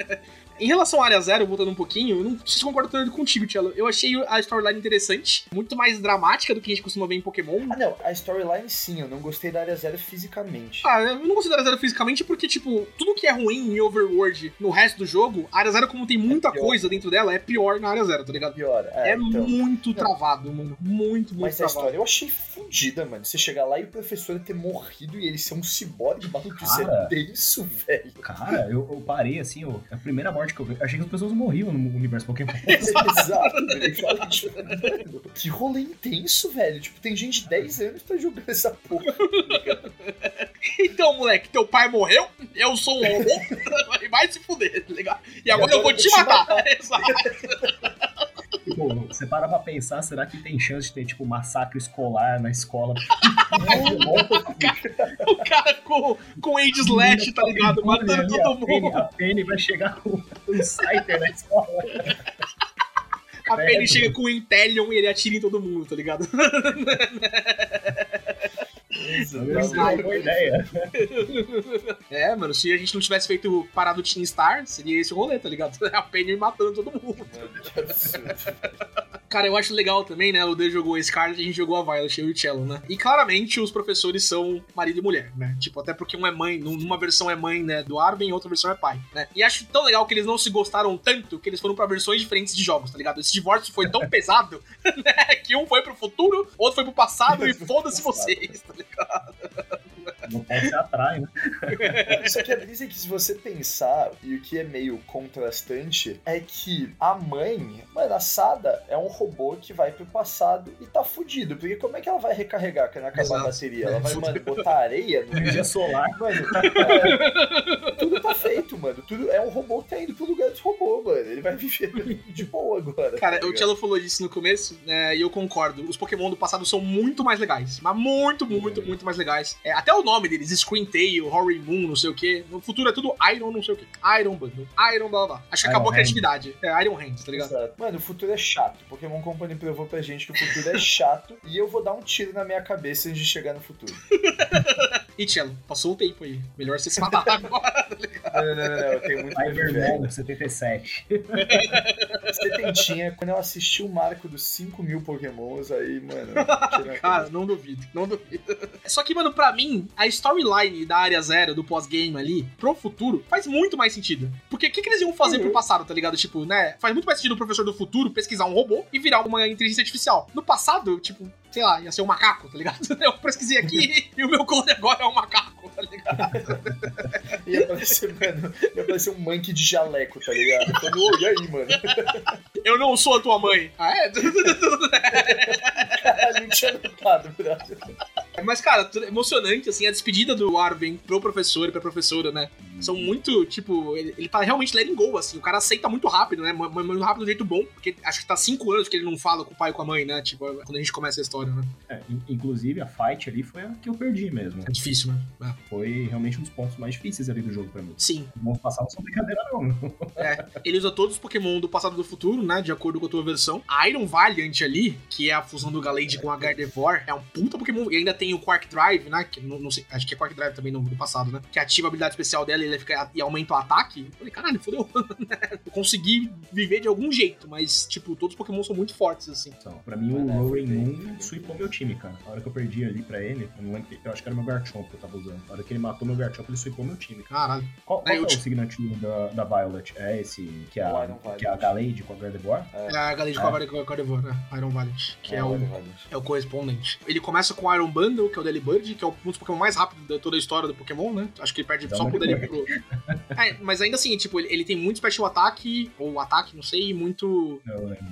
em relação à área zero, voltando um pouquinho, eu não sei se concordo tanto contigo, Tchelo. Eu achei a storyline interessante, muito mais dramática do que a gente costuma ver em Pokémon. Ah, não, a storyline sim, eu não gostei da área zero fisicamente. Ah, eu não considero a zero fisicamente porque, tipo, tudo que é ruim em Overworld no resto do jogo, a área zero, como tem muita pior. coisa dentro dela, é pior na área zero, tá ligado? Pior. É, É, então. muito travado, mano. Muito, muito Mas a travado. história eu achei fodida, mano. Você chegar lá e o professor ter morrido e ele ser um ciborgue, maluco, isso Cara. é denso, velho. Cara, eu, eu parei assim, ó, a primeira morte que eu vi, achei que as pessoas morriam no universo Pokémon. Exato, velho. Que rolê intenso, velho. Tipo, tem gente de 10 anos que tá jogando essa porra. Então, moleque, teu pai morreu, eu sou um robô, e vai se fuder, tá ligado? E agora eu vou te matar. Exato. Pô, você para pra pensar, será que tem chance de ter, tipo, massacre escolar na escola? O cara com, com Age Slash, tá ligado? Matando todo mundo. a Penny vai chegar com um Scyther na escola. A Penny chega com o Intellion e ele atira em todo mundo, tá ligado? Talvez seja uma boa ideia. É, mano, se a gente não tivesse feito parado Team Star, seria esse o rolê, tá ligado? A Penny matando todo mundo. Mano, que absurdo. Cara, eu acho legal também, né? O D jogou a Scarlet e a gente jogou a Violet, e o Cello, né? E claramente os professores são marido e mulher, né? Tipo, até porque um é mãe, numa versão é mãe, né, do Arben e outra versão é pai, né? E acho tão legal que eles não se gostaram tanto que eles foram pra versões diferentes de jogos, tá ligado? Esse divórcio foi tão pesado, né? Que um foi pro futuro, outro foi pro passado e foda-se vocês, tá ligado? God. Não pode se atrai, né? Só que a brisa é que se você pensar, e o que é meio contrastante, é que a mãe, mano, a Sada é um robô que vai pro passado e tá fudido. Porque como é que ela vai recarregar quando acabar Exato. a bateria? Ela vai, Fudeu. mano, botar areia no Energia solar. Mano, é, tudo tá feito, mano. Tudo é um robô que tá indo pro lugar dos robôs, mano. Ele vai viver de boa agora. Cara, tá o? Cello falou disso no começo, né, e eu concordo. Os Pokémon do passado são muito mais legais. Mas muito, muito, muito mais legais. É, até o nome deles, Screen Tail, Horry Moon, não sei o quê. No futuro é tudo Iron, não sei o quê. Iron Bundle, Iron blá blá blá. Acho que Iron acabou a Hand. criatividade. É, Iron Hand, tá ligado? Exato. Mano, o futuro é chato. Pokémon Company provou pra gente que o futuro é chato e eu vou dar um tiro na minha cabeça antes de chegar no futuro. E Cello, passou um tempo aí. Melhor você se matar agora. Não, não, não, não, eu tenho muito. Cyberman 77. Setentinha, quando eu assisti o marco dos 5 mil Pokémons, aí, mano. Cara, não duvido, não duvido. Só que, mano, pra mim, a storyline da área zero, do pós-game ali, pro futuro, faz muito mais sentido. Porque o que, que eles iam fazer Uhum. pro passado, tá ligado? Tipo, né? Faz muito mais sentido o professor do futuro pesquisar um robô e virar uma inteligência artificial. No passado, tipo, sei lá, ia ser um macaco, tá ligado? Eu pesquisei aqui e o meu clone agora é um macaco, tá ligado? Ia aparecer, mano, ia aparecer um monkey de jaleco, tá ligado? Falando, ô, e aí, mano? Eu não sou a tua mãe. Ah, é? Caralho, não tinha notado, brother. Mas, cara, tudo- emocionante, assim, a despedida do Arven pro professor e pra professora, né? São muito, tipo, ele, ele tá realmente letting go, assim. O cara aceita muito rápido, né? Mu- Muito rápido do jeito bom. Porque acho que tá cinco anos que ele não fala com o pai e com a mãe, né? Tipo, quando a gente começa a história, né? É, in- inclusive, a fight ali foi a que eu perdi mesmo. É difícil, né? É. Foi realmente um dos pontos mais difíceis ali do jogo pra mim. Sim. Não passaram só brincadeira, não. É. Ele usa todos os Pokémon do passado e do futuro, né? De acordo com a tua versão. A Iron Valiant ali, que é a fusão do Galade com a Gardevoir, é um puta Pokémon. E ainda tem o Quark Drive, né? Que não, não sei, acho que é Quark Drive também no, do passado, né? Que ativa a habilidade especial dela e ele fica, e aumenta o ataque. Eu falei, caralho, fodeu. eu consegui viver de algum jeito, mas, tipo, todos os Pokémon são muito fortes, assim. Então, pra mim, o é, Roaring Moon sweepou meu time, cara. A hora que eu perdi ali pra ele, eu não lembro, eu acho que era meu Garchomp que eu tava usando. A hora que ele matou meu Garchomp, ele sweepou meu time. Caralho. Qual, qual É, é, o te- signativo da, da Violet? É esse que é a, Iron que é a. Galade com a Gardevoir? É a Galade com a Gar- com a Gardevoir, né? Iron Valiant. Que é, o. É o correspondente. Ele começa com o Iron Que é o Delibird, que é o- um dos Pokémon mais rápidos de toda a história do Pokémon, né? Acho que ele perde Dá só pro, Deli, Delibird. É, mas ainda assim, tipo, ele, ele tem muito special ataque, ou ataque, não sei, e muito.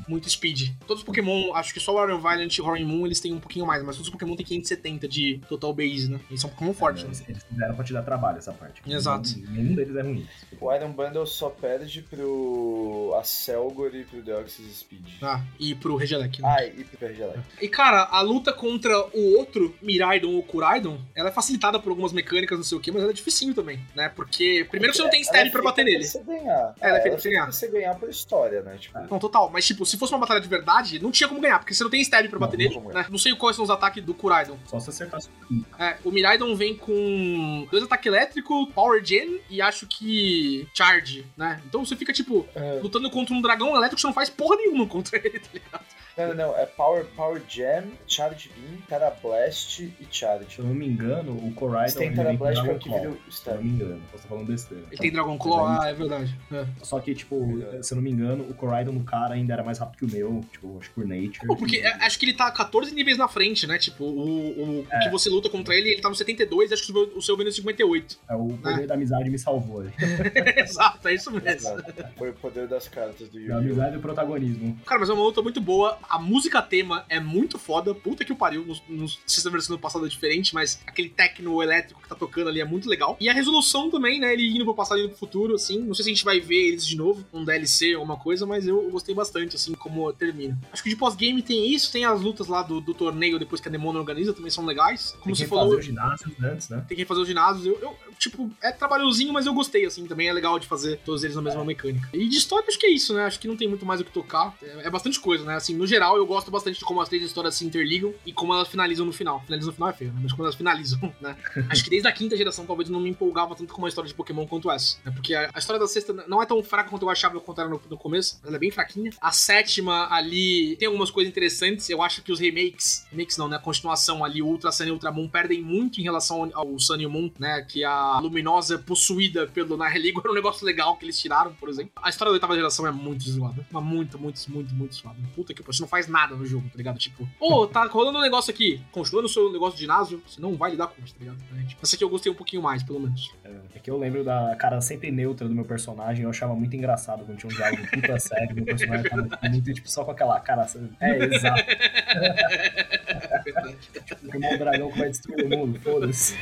Muito speed. Todos os Pokémon, acho que só o Iron Violent e o Roaring Moon eles têm um pouquinho mais, mas todos os Pokémon têm 570 de total base, né? Eles são Pokémon fortes, né? Eles fizeram pra te dar trabalho essa parte. Exato. Nenhum deles é ruim. O Iron Bundle só perde pro Acelgor e pro Deoxys Speed. Ah, e pro Regelec. Né? Ah, e pro Regelec. E cara, a luta contra o outro Miraidon ou Kuraidon, ela é facilitada por algumas mecânicas, não sei o que, mas ela é dificinho também, né? Porque primeiro você não tem stab pra bater nele. Você ganhar. É, ela é feita ela pra você ganhar. pra você ganhar por história, né? Tipo, Não, total. Mas, tipo, se fosse uma batalha de verdade, não tinha como ganhar, porque você não tem stab pra Não, bater não nele, como né? Não sei quais são os ataques do Kuraidon. Só se acertasse. É, o Miraidon vem com dois ataques elétricos, Power Gen e acho que Charge, né? Então você fica, tipo, é, lutando contra um dragão elétrico, você não faz porra nenhuma contra ele, tá ligado? não, não, não. É Power, Power Jam, Charge Beam, Terra Blast e Charge. Se eu não me engano, o Koraidon Você tem Blast que é o que vira o Se eu não Stab. me engano, posso estar falando besteira. Ele tem Dragon Claw, ah, é verdade. É. Só que, tipo, Verdade. se eu não me engano, o Koraidon no cara ainda era mais rápido que o meu, tipo, acho que por nature. Pô, porque é, acho que ele tá 14 níveis na frente, né? Tipo, o, o, É. o que você luta contra ele, ele tá no 72, acho que o seu- o seu vem no 58. É, o poder da amizade me salvou ali. Exato, é isso mesmo. Exato. Foi o poder das cartas do Yu-Gi-Oh! amizade e o protagonismo. Cara, mas é uma luta muito boa. A música tema é muito foda. Puta que o pariu. Não sei se do passado é diferente, mas aquele techno elétrico que tá tocando ali é muito legal. E a resolução também, né? Ele indo pro passado e indo pro futuro, assim. Não sei se a gente vai ver eles de novo, um DLC ou uma coisa, mas eu gostei bastante, assim, como termina. Acho que de pós-game tem isso, tem as lutas lá do, do torneio depois que a Demona organiza, também são legais. Como Tem que falou. fazer os ginásios antes, né? Tem que fazer os ginásios. Eu, eu, tipo, é trabalhosinho, mas eu gostei, assim, também é legal de fazer todos eles na mesma mecânica. E de história, acho que é isso, né? Acho que não tem muito mais o que tocar. É, é bastante coisa, né? Assim, no geral, eu gosto bastante de como as três histórias se interligam e como elas finalizam no final. Finalizam no final é feio, né? Mas como elas finalizam, né? acho que desde a quinta geração, talvez, eu não me empolgava tanto com uma história de Pokémon quanto essa. Né? Porque a, a história da sexta não é tão fraca quanto eu achava quando era no, no começo. Ela é bem fraquinha. A sétima ali tem algumas coisas interessantes. Eu acho que os remakes, remakes não, né? A continuação ali, Ultra Sun e Ultra Moon, perdem muito em relação ao ao Sun e Moon, né? Que a Luminosa possuída pelo Nihilego era um negócio legal que eles tiraram, por exemplo. A história da oitava geração é muito zoada. Mas muito, muito, muito, muito zoada. Puta que pariu. Você não faz nada no jogo, tá ligado? Tipo, ô, tá rolando um negócio aqui. Continua no seu negócio de ginásio, você não vai lidar com isso, tá ligado? É, tipo, essa aqui eu gostei um pouquinho mais, pelo menos. É que eu lembro da cara sempre neutra do meu personagem, eu achava muito engraçado quando tinha um diálogo puta sério, meu personagem tava muito, tipo, só com aquela cara. É, exato. É verdade. Pokémon dragão que vai destruir o mundo, foda-se.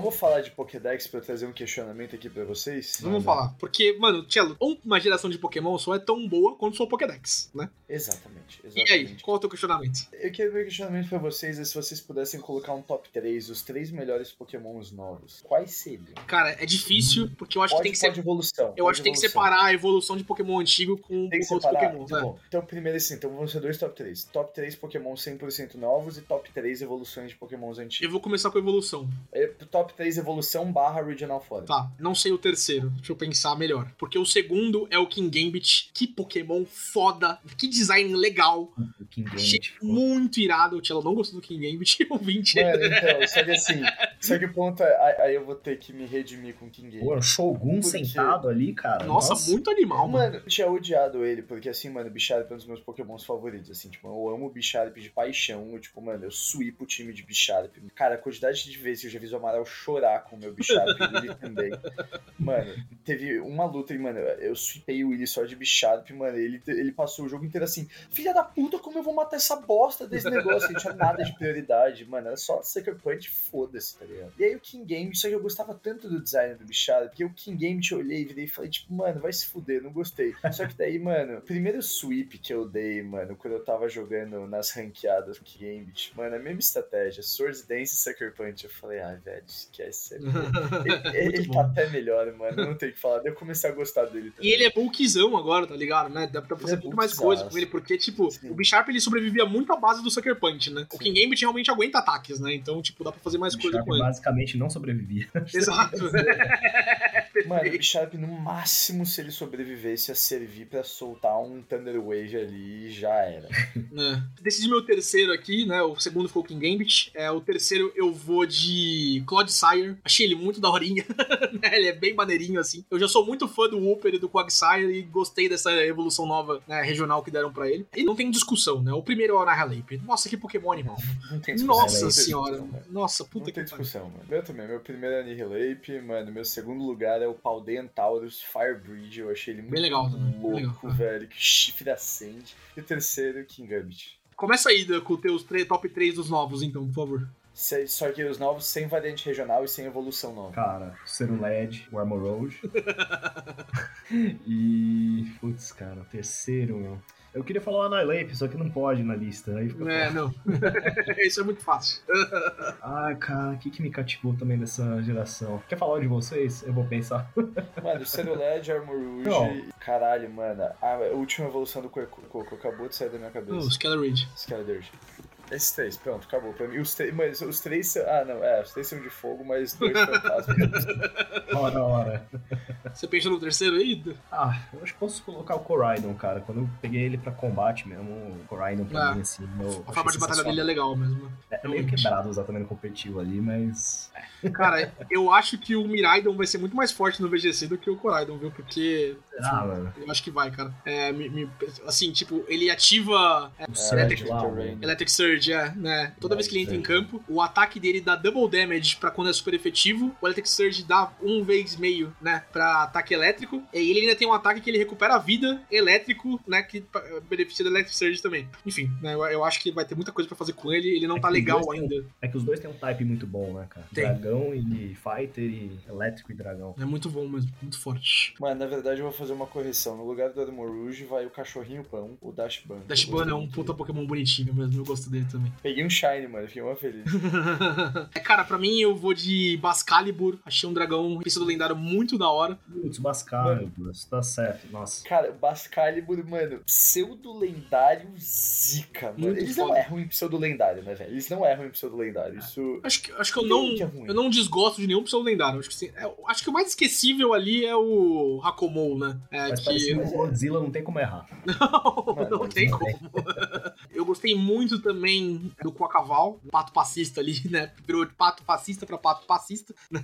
Vamos falar de Pokédex pra eu trazer um questionamento aqui pra vocês? Vamos falar. Porque, mano, Tchelo, uma geração de Pokémon só é tão boa quanto sua Pokédex, né? Exatamente, E exatamente. aí, qual é o teu questionamento? Eu quero meu questionamento pra vocês é se vocês pudessem colocar um top 3, os três melhores Pokémons novos. Quais seriam? Cara, é difícil, porque eu acho pode, que tem que ser. evolução. Eu acho que tem que separar a evolução de Pokémon antigo com, Tem que com outros separar? Pokémon. Tá né? bom. Então, primeiro assim, então vão ser dois top 3. Top 3 Pokémon 100% novos e top 3 evoluções de Pokémons Eu antigos. vou começar com a evolução. É, top 3 evolução barra Regional Forest. Tá, não sei o terceiro. Deixa eu pensar melhor. Porque o segundo é o King Gambit. Que Pokémon foda. Que design legal. O King Achei Gambit, pô. muito irado. O Tchelo não gostou do King Gambit. O 20. Mano, então, só que assim, só que o ponto é, aí- eu vou ter que me redimir com o King Game. Pô, o Shogun Por quê? sentado ali, cara. Nossa, muito animal, mano. Mano, eu tinha odiado ele, porque assim, mano, o Bisharp é um dos meus pokémons favoritos, assim, tipo, eu amo o Bisharp de paixão, eu, tipo, mano, eu sweepo o time de Bisharp. Cara, a quantidade de vezes que eu já vi o Amaral chorar com o meu Bisharp, e ele também. Mano, teve uma luta e, mano, eu sweepei o Willy só de Bisharp, mano, ele, ele passou o jogo inteiro assim, filha da puta, como eu vou matar essa bosta desse negócio? Não tinha nada de prioridade, mano, era só Sucker Punch, foda-se, tá ligado? E aí o King Game, só que eu gostava tanto do design do Bisharp, porque o King Game eu olhei e virei e falei, tipo, mano, vai se fuder, não gostei. Só que daí, mano, o primeiro sweep que eu dei, mano, quando eu tava jogando nas ranqueadas do King Gambit, mano, a mesma estratégia, Swords Dance e Sucker Punch, eu falei, ah, velho, esquece. Ele, ele, ele tá até melhor, mano, não tem o que falar. Eu comecei a gostar dele também. E ele é bulkzão agora, tá ligado, né? Dá pra fazer Ele é muito mais coisa com ele, porque, tipo, Sim. o Bisharp ele sobrevivia muito à base do Sucker Punch, né? O Sim. King Gambit realmente aguenta ataques, né? Então, tipo, dá pra fazer mais O coisa com ele. basicamente não sobrevivia. Exato. Mano, o Bisharp, no máximo, se ele sobrevivesse a servir pra soltar um Thunder Wave ali, já era. É. Decidi meu terceiro aqui, né? O segundo foi o King Gambit. É, o terceiro eu vou de Claude Sire. Achei ele muito daorinha. né? Ele é bem maneirinho, assim. Eu já sou muito fã do Wooper e do Quagsire e gostei dessa evolução nova né, regional que deram pra ele. E não tem discussão, né? O primeiro é o Anahalape. Nossa, que Pokémon animal. Não tem discussão. Nossa não tem senhora. discussão. Nossa, Não puta tem que pariu. discussão, mano. Meu também. Meu primeiro é Annihilate, mano. Meu segundo lugar é o Paldean Taurus Firebridge. Eu achei ele muito Bem legal também, bem louco, legal. velho. Que chifre acende. E o terceiro, King Gambit. Começa aí, Dan, com os teus top 3 dos novos, então, por favor. Se- Só que os novos sem variante regional e sem evolução nova. Cara, ser um LED, o Armor Road. e. Putz, cara, o terceiro, meu. Eu queria falar o Annihilape, só que não pode na lista. Aí fica É, não. Isso é muito fácil. Ah, cara, o que, que me cativou também dessa geração? Quer falar de vocês? Eu vou pensar. Mano, Ceruled, Armor Rouge. Não. Caralho, mano. A última evolução do Coco acabou de sair da minha Oh, cabeça. Scalarid. Esses três, pronto, acabou pra mim. Os três, mas os três são. Ah, não, é, os três são de fogo, mas dois fantasmas. Hora, hora. Você pensa no terceiro aí? Ah, eu acho que posso colocar o Coraidon, cara. Quando eu peguei ele pra combate mesmo, o Coraidon pra Ah, mim, assim, meu. A forma de batalha dele é legal mesmo. é meio quebrado usar também no competitivo ali, mas. Cara, eu acho que o Miraidon vai ser muito mais forte no VGC do que o Coraidon, viu? Porque. Ah, mano. Eu acho que vai, cara. É, me- me- assim, tipo, ele ativa O Surge lá, Electric Surge, é, né? Toda vez que ele entra em campo, o ataque dele dá double damage pra quando é super efetivo. O Electric Surge dá um vez meio, né? Pra ataque elétrico. E ele ainda tem um ataque que ele recupera a vida elétrico, né? Que beneficia do Electric Surge também. Enfim, né? Eu, eu acho que vai ter muita coisa pra fazer com ele. Ele não É tá legal ainda. É que os dois têm um type muito bom, né, cara? Tem. Dragão e Fighter e Elétrico e Dragão. É muito bom mesmo, muito forte. Mano, na verdade eu vou fazer uma correção. No lugar do Armor Rouge vai o cachorrinho pão, o Dashban. Dashban é um puta Pokémon bonitinho mesmo, eu gosto dele também. Peguei um Shine, mano, fiquei uma feliz. É, Cara, pra mim eu vou de Bascalibur. Achei um dragão pseudo lendário muito da hora. Putz, Bascalibur, isso tá certo. Nossa. Cara, Bascalibur, mano, pseudo-lendário zica, mano. Muito Eles não foda. erram em pseudo-lendário, né, velho? Eles não erram em pseudo-lendário. Isso. Acho que, acho que eu não, que é eu não desgosto de nenhum pseudo lendário. Acho que, sim, é, acho que o mais esquecível ali é o Hakomou, né? É Mas que. o Godzilla, não tem como errar. Não, Mano, não tem como. Eu gostei muito também do Quacaval, pato fascista ali, né? Virou de pato fascista pra pato fascista. né?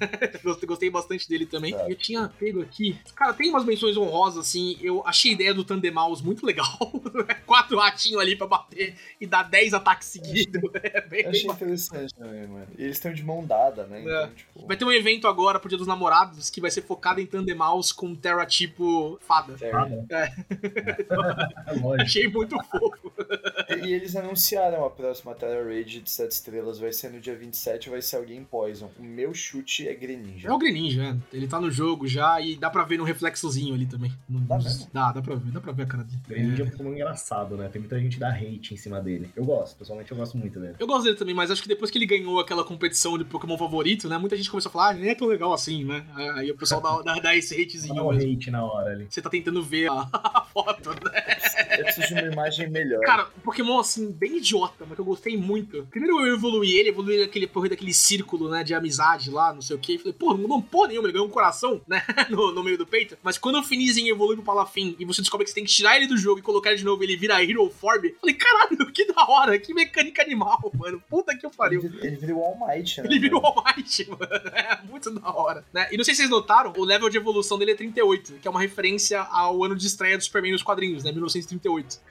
Gostei- bastante dele também. É. Eu tinha pego aqui. Cara, tem umas menções honrosas, assim. Eu achei a ideia do Tandemaus muito legal. Quatro ratinhos ali pra bater e dar 10 ataques seguidos. É bem, Eu achei interessante também, mano. E eles estão de mão dada, né? Então, É. tipo. Vai ter um evento agora pro Dia dos Namorados que vai ser focado em Tandemaus com Terra tipo fada. Terry. Não. É. É lógico. Achei muito fofo. E eles anunciaram a próxima Terra Raid de 7 estrelas, vai ser no dia 27, vai ser alguém Poison. O meu chute é Greninja. É o Greninja, é. Ele tá no jogo já e dá pra ver no reflexozinho ali também. No- Dá nos- mesmo? Dá, dá pra ver, dá pra ver a cara dele. Greninja é um Pokémon engraçado, né? Tem muita gente que dá hate em cima dele. Eu gosto, pessoalmente eu gosto muito dele. Eu gosto dele também, mas acho que depois que ele ganhou aquela competição de Pokémon favorito, né? Muita gente começou a falar, ah, nem é tão legal assim, né? Aí o pessoal dá, dá, dá esse Dá hatezinho um mesmo. hate na hora ali. Você tá tentando ver a, a foto, né? Eu preciso de uma imagem melhor. Cara, um Pokémon assim, bem idiota, mas que eu gostei muito. Primeiro eu evoluí ele, evoluí aquele porra daquele círculo, né, de amizade lá, não sei o que. E falei, pô, não mudou porra nenhuma, ele ganhou um coração, né, no, no meio do peito. Mas quando o Finizinho evolui pro Palafin e você descobre que você tem que tirar ele do jogo e colocar ele de novo, ele vira Hero Form. eu Falei, caralho, que da hora, que mecânica animal, mano. Puta que eu pariu. ele virou All Might, né? Ele virou? All Might, mano. É muito da hora. Né? E não sei se vocês notaram, o level de evolução dele é 38, que é uma referência ao ano de estreia do Superman nos quadrinhos, né? 1938.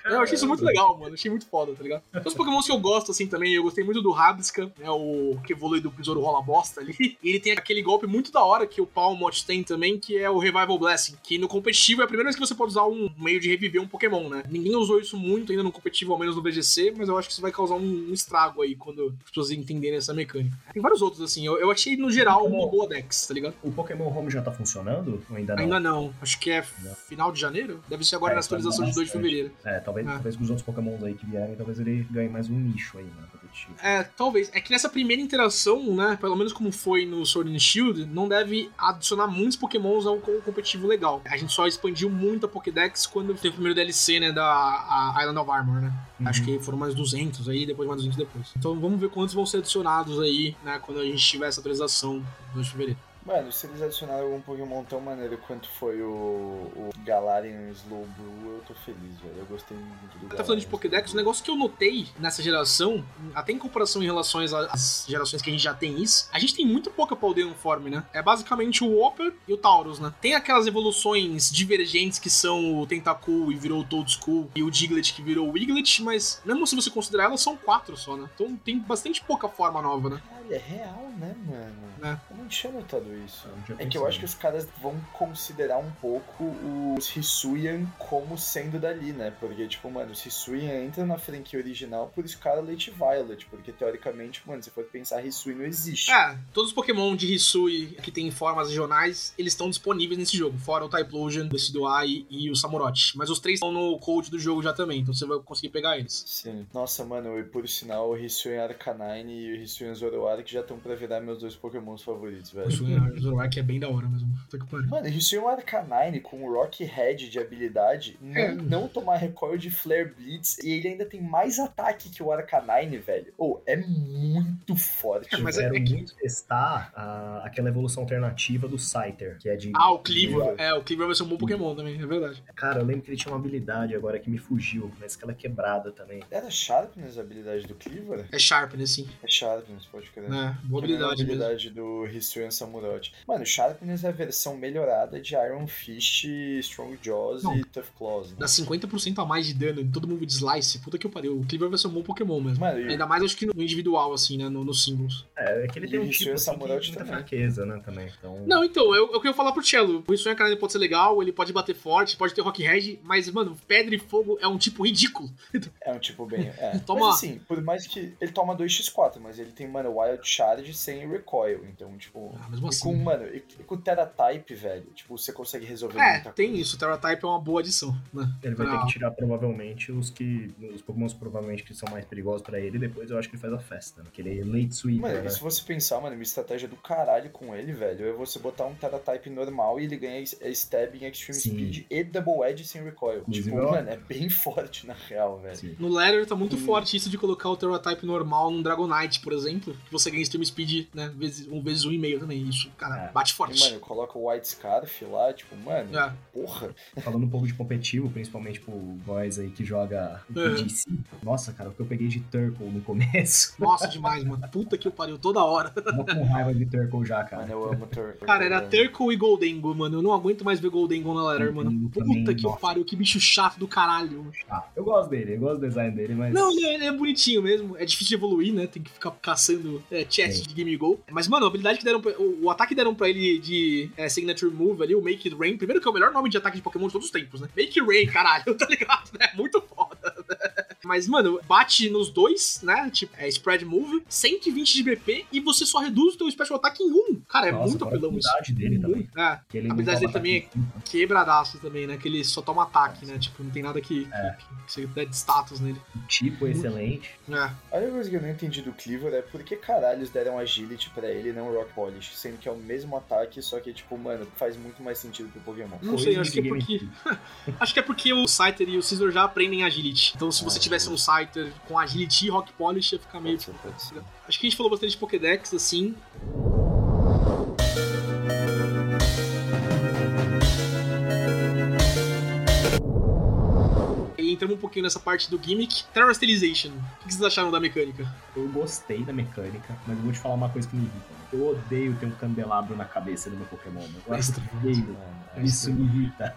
Eu achei isso muito legal, mano. Achei muito foda, tá ligado? Tem uns Pokémons que eu gosto, assim, também. Eu gostei muito do Rabisca, né? O que evolui do Besouro Rola Bosta ali. E ele tem aquele golpe muito da hora que o Palmot tem também, que é o Revival Blessing. Que no competitivo é a primeira vez que você pode usar um meio de reviver um Pokémon, né? Ninguém usou isso muito ainda no competitivo, ao menos no VGC, mas eu acho que isso vai causar um, um estrago aí quando as pessoas entenderem essa mecânica. Tem vários outros, assim. Eu, eu achei, no geral, uma boa Dex, tá ligado? O Pokémon Home já tá funcionando? Ou ainda não? Ainda não. Acho que é Não. final de janeiro? Deve ser agora É, na atualização de 2 de bastante. É, talvez, Ah. talvez com os outros Pokémons aí que vierem, talvez ele ganhe mais um nicho aí, né? Competitivo. É, talvez. É que nessa primeira interação, né, pelo menos como foi no Sword and Shield, não deve adicionar muitos pokémons ao co- competitivo legal. A gente só expandiu muito a Pokédex quando teve o primeiro DLC, né, da a Island of Armor, né? Uhum. Acho que foram mais 200 aí, depois mais 200 depois. Então vamos ver quantos vão ser adicionados aí, né, quando a gente tiver essa atualização no 2 de fevereiro. Mano, se eles adicionaram algum Pokémon tão maneiro quanto foi o, o Galarian Slowbro, eu tô feliz, velho. Eu gostei muito do Tá falando de Galarian Pokédex, o negócio que eu notei nessa geração, até em comparação em relação às gerações que a gente já tem isso, a gente tem muito pouca Paldeon Form, né? É basicamente o Whopper e o Taurus, né? Tem aquelas evoluções divergentes que são o Tentacool e virou o Toadscool e o Diglett que virou o Wiglet, mas mesmo se você considerar elas, são quatro só, né? Então tem bastante pouca forma nova, né? Olha, é real, né, mano? É. Eu não tinha notado isso. É que eu acho que os caras vão considerar um pouco os Hisuian como sendo dali, né? Porque, tipo, mano, os Hisuian entram na franquia original por Scarlet Violet, porque teoricamente, mano, se for pensar, Hisui não existe. É, todos os Pokémon de Hisui que tem formas regionais, eles estão disponíveis nesse jogo, fora o Typhlosion, o Decidueye e o Samurott. Mas os três estão no code do jogo já também, então você vai conseguir pegar eles. Sim. Nossa, mano, e por sinal, o Hisuian Arcanine e o Hisuian Zoroark já estão pra virar meus dois Pokémons favoritos, O velho. Zoroark é bem da hora mesmo. Puta que pariu. Mano, Hisuian Arcanine com o Rock Head de habilidade, não, É. não tomar recoil de Flare Blitz, e ele ainda tem mais ataque que o Arcanine, velho. Ou é muito forte. É, mas é- Quero é que- muito testar a- aquela evolução alternativa do Scyther, que é de. Ah, o Cleaver. É, o Cleaver vai ser um bom Pokémon também, é verdade. Cara, eu lembro que ele tinha uma habilidade agora que me fugiu, mas que ela é quebrada também. Era Sharpness a habilidade do Cleaver? É Sharpness, sim. É Sharpness, pode crer. É, boa habilidade mesmo. habilidade do Hisuian Samurott. Mano, Sharpness é a versão melhorada de Iron Fist, Strong Jaws Não. e Tough Claws. Né? Dá 50% a mais de dano em todo mundo de Slice. Puta que eu pariu. O Cleaver vai ser um bom Pokémon mesmo. Mano, e- Ainda mais acho que no individual, assim, né? No, nos singles. É, é que ele E tem um o tipo Hisuian assim, que fraqueza, né, também. Então, Não, então, eu, eu queria falar pro Cello. O Sonho Canine pode ser legal, ele pode bater forte, pode ter Rock Red, mas, mano, Pedra e Fogo é um tipo ridículo. É um tipo bem. É. Toma- Mas assim, por mais que. Ele toma 2x4, mas ele tem, mano, Wild Charge sem recoil. Então, tipo. Ah, mesmo e assim. com, mano, e, e com Terra Type, velho, tipo, você consegue resolver É, muita tem coisa. isso. O Terra Type é uma boa adição, né? ele vai Pra- ter que tirar provavelmente os que. Os Pokémons provavelmente que são mais perigosos pra ele, depois eu acho que ele faz a festa, né? Que ele é late sweeper, Mano, né? e se você pensar, mano, uma estratégia do caralho com ele, velho, é você botar um Terra Type normal e ele ganha é Stab em Extreme Sim. Speed e Double Edge sem recoil. Inclusive, tipo, eu- mano, é bem forte na real, velho. Sim. No Letter tá muito Hum. forte isso de colocar o Terra Type normal num Dragonite, por exemplo, que você ganha Stream Speed, né? Vezes, um vezes um e meio também. Isso, cara, É. bate E, forte. mano, coloca o White Scarf lá, tipo, mano, É. porra. Falando um pouco de competitivo, principalmente pro boys aí que joga o Uhum. PDC. Nossa, cara, o que eu peguei de Turtle no começo. Nossa, demais, mano. Puta que eu pariu toda hora. Tô com raiva de Turtle já, cara. Mano, eu amo Tur. Cara, era Turkle e Goldengo, mano. Eu não aguento mais ver Goldengo na Letter, mano. Puta também, que nossa. pariu, que bicho chato do caralho. Ah, eu gosto dele, eu gosto do design dele, mas. Não, ele é, ele é bonitinho mesmo. É difícil de evoluir, né? Tem que ficar caçando é, chest Sim. de Game Go. Mas, mano, a habilidade que deram pra, o, o ataque que deram pra ele de é, Signature Move ali, o Make It Rain. Primeiro que é o melhor nome de ataque de Pokémon de todos os tempos, né? Make It Rain, caralho, tá ligado? É muito foda. Mas, mano, bate nos dois, né? Tipo, é Spread Move, 120 de BP e você só reduz o teu Special Attack em um. Cara, é Nossa, muito a apelão isso. habilidade dele também. É, Que ele A habilidade dele também cinco. quebradaço também, né? Que ele só toma ataque, né? Tipo, não tem nada que, É. que, que você dá de status nele. Tipo é excelente. É. A única coisa que eu não entendi do Cleaver é por que caralhos deram agility pra ele e não Rock Polish, sendo que é o mesmo ataque, só que, tipo, mano, faz muito mais sentido pro Pokémon. Não Coisa sei, acho que é porque. Acho que é porque o Scyther e o Scizor já aprendem Agility. Então, se você Ah, tivesse um Scyther com Agility e Rock Polish, ia ficar meio. Pode ser, pode ser. Acho que a gente falou bastante de Pokédex, assim. E entramos um pouquinho nessa parte do gimmick. Terra Stylization. O que vocês acharam da mecânica? Eu gostei da mecânica, mas eu vou te falar uma coisa que me irrita. Eu odeio ter um candelabro na cabeça do meu Pokémon. Eu feio. Mano, é Isso me irrita.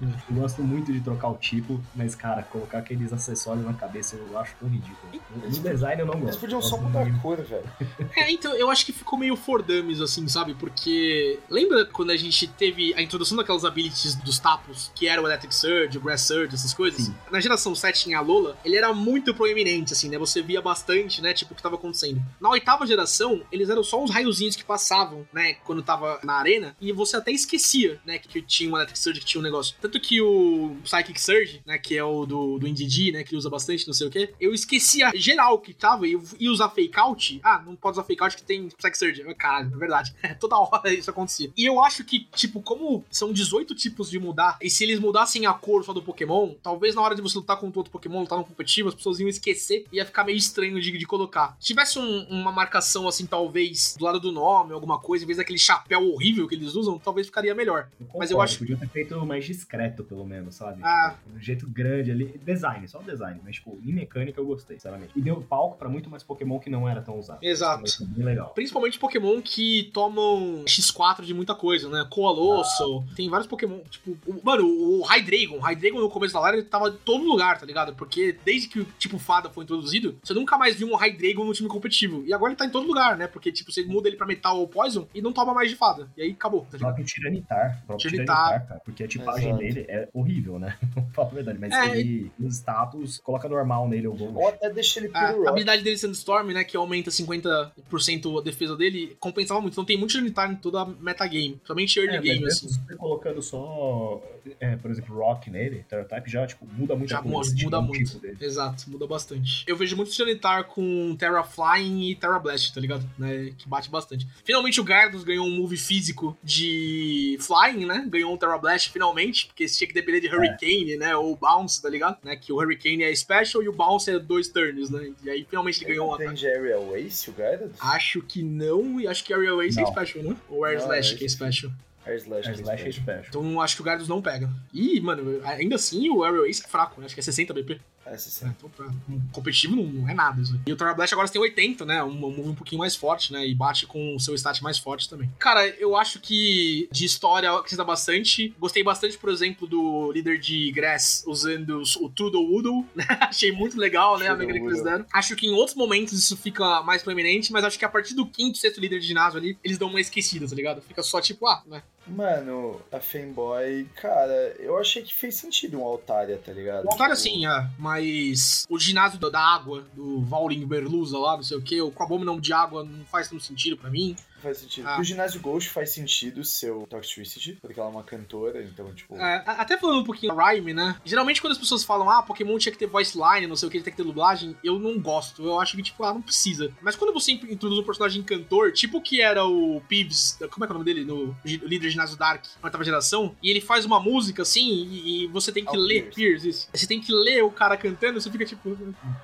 Eu gosto muito de trocar o tipo, mas, cara, colocar aqueles acessórios na cabeça eu acho tão ridículo. No design eu não gosto. Eles podiam só mudar a cor, velho. É, então, eu acho que ficou meio for dummies, assim, sabe? Porque. Lembra quando a gente teve a introdução daquelas abilities dos tapos, que era o Electric Surge, o Grass Surge, essas coisas? Sim. Na geração 7 tinha a Lola, ele era muito proeminente, assim, né? Você via bastante, né? Tipo, o que tava acontecendo. Na oitava geração, eles eram só uns raiozinhos que passavam, né? Quando tava na arena, e você até esquecia, né? Que tinha um Electric Surge, que tinha um negócio negócio. Tanto que o Psychic Surge, né, que é o do, do Indy, né, que usa bastante, não sei o quê, eu esquecia geral que tava e ia usar fake out. Ah, não pode usar fake out que tem Psychic Surge. Caralho, é verdade. Toda hora isso acontecia. E eu acho que, tipo, como são 18 tipos de mudar, e se eles mudassem a cor só do Pokémon, talvez na hora de você lutar contra outro Pokémon, lutar no competitivo, as pessoas iam esquecer e ia ficar meio estranho de, de colocar. Se tivesse um, uma marcação assim, talvez, do lado do nome, alguma coisa, em vez daquele chapéu horrível que eles usam, talvez ficaria melhor. Eu Mas eu acho- Podia ter feito mais discreto, pelo menos, sabe? Ah. Tipo, um jeito grande ali. Design, só design. Mas, tipo, em mecânica eu gostei, sinceramente. E deu palco pra muito mais Pokémon que não era tão usado. Exato. É bem legal. Principalmente Pokémon que tomam X4 de muita coisa, né? Coalossal. Tem vários Pokémon. Tipo, o- mano, o Hydreigon. O Hydreigon no começo da live ele tava em todo lugar, tá ligado? Porque desde que o tipo Fada foi introduzido, você nunca mais viu um Hydreigon no time competitivo. E agora ele tá em todo lugar, né? Porque, tipo, você muda ele pra Metal ou Poison e não toma mais de Fada. E aí acabou, tá O ligado? próprio Tiranitar. O próprio Tiranitar. Tiranitar, cara. Porque a tipagem Exato. dele é horrível, né? Vamos falar a verdade. Mas É, ele, os status, coloca normal nele ou Gold. Ou até deixa ele A puro rock. habilidade dele Sandstorm, né, que aumenta 50% a defesa dele, compensava muito. Então tem muito Tiranitar em toda a metagame, somente early É, game, assim. colocando só, é, por exemplo, Rock nele, Terratype já, tipo, muda muito Já a muda, coisa, tipo, muda um muito. tipo dele. Exato, muda bastante. Eu vejo muito Tiranitar com Terra Flying e Terra Blast, tá ligado? Né, que bate bastante. Finalmente o Gardos ganhou um move físico de Flying, né? Ganhou um Terra Blast finalmente, porque tinha que depender de Hurricane, né? Ou Bounce, tá ligado? Né? Que o Hurricane é Special e o Bounce é dois turns, né? E aí finalmente ele ganhou um ataque. aprende Aerial Ace, o Gyarados? Acho que não, e acho que Aerial Ace é Não. Special, né? Ou Air Slash é que é Special. Air Slash. A é Slash é special. Então acho que o Gardos não pega. E, mano, ainda assim o Aerial Ace é fraco, né? Acho que é 60 BP. Essa sim. É, então, pra um competitivo não, não é nada isso. aí. E o Terra Blast agora tem 80, né? Um, um move um pouquinho mais forte, né? E bate com o seu stat mais forte também. Cara, eu acho que de história acrescenta bastante. Gostei bastante, por exemplo, do líder de Grass usando o Tudo Woodle, né? Achei muito legal, né? A Tudo mecânica que eles deram. Acho que em outros momentos isso fica mais proeminente, mas acho que a partir do quinto, sexto líder de ginásio ali, eles dão uma esquecida, tá ligado? Fica só tipo, ah, né? Mano, a Fanboy, cara, eu achei que fez sentido um Altaria, tá ligado? O Altaria Tipo, sim, é, mas o ginásio da água, do Vauling Berlusa lá, não sei o que, o Abominão de água não faz tanto sentido pra mim. Faz sentido. Ah. O ginásio Ghost faz sentido ser o Toxtricity, porque ela é uma cantora, então, tipo. É, até falando um pouquinho da Rhyme, né? Geralmente quando as pessoas falam, ah, Pokémon tinha que ter voice line, não sei o que, tem que ter dublagem, eu não gosto. Eu acho que, tipo, ah, não precisa. Mas quando você introduz um personagem cantor, tipo que era o Peeves, como é que é o nome dele? No líder ginásio Dark, na oitava geração, e ele faz uma música assim, e, e você tem que ler. Pierce. Isso. Você tem que ler o cara cantando, você fica tipo.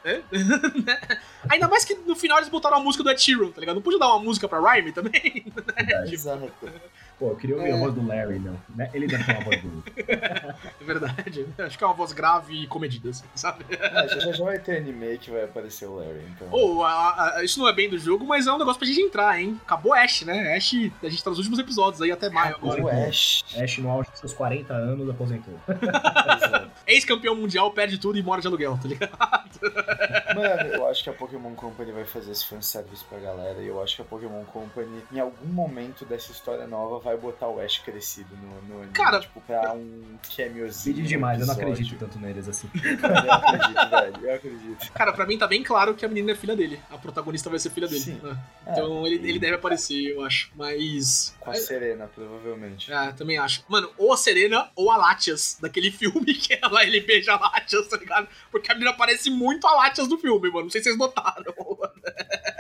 Hã? Ainda mais que no final eles botaram a música do Ed Sheeran, tá ligado? Não podia dar uma música pra Rhyme também? Exato. Pô, eu queria ouvir É. a voz do Larry, não. Né? Ele deve ter uma voz do. É verdade. Acho que é uma voz grave e comedida, assim, sabe? Ah, já, já- vai ter anime que vai aparecer o Larry, então. Ou, a- isso não é bem do jogo, mas é um negócio pra gente entrar, hein? Acabou Ash, né? Ash, a gente tá nos últimos episódios aí, até maio agora. o Ash. Ash no auge dos seus 40 anos aposentou. Ex-campeão mundial, perde tudo e mora de aluguel, tá ligado? Mano, eu acho que a Pokémon Company vai fazer esse fanservice pra galera. E eu acho que a Pokémon Company, em algum momento dessa história nova, vai botar o Ash crescido no, no anime. Cara- tipo, pra um cameozinho. Pedi no demais, eu não acredito tanto neles assim. Eu acredito, velho. Eu acredito. Cara, pra mim tá bem claro que a menina é filha dele. A protagonista vai ser filha dele. Sim. né? É, Então ele, ele deve aparecer, eu acho. Mas. Com a Serena, provavelmente. É, também acho. Mano, ou a Serena ou a Latias, daquele filme que ela ele beija a Latias, tá ligado? Porque a menina parece muito a Latias do filme, mano. Não sei se vocês notaram.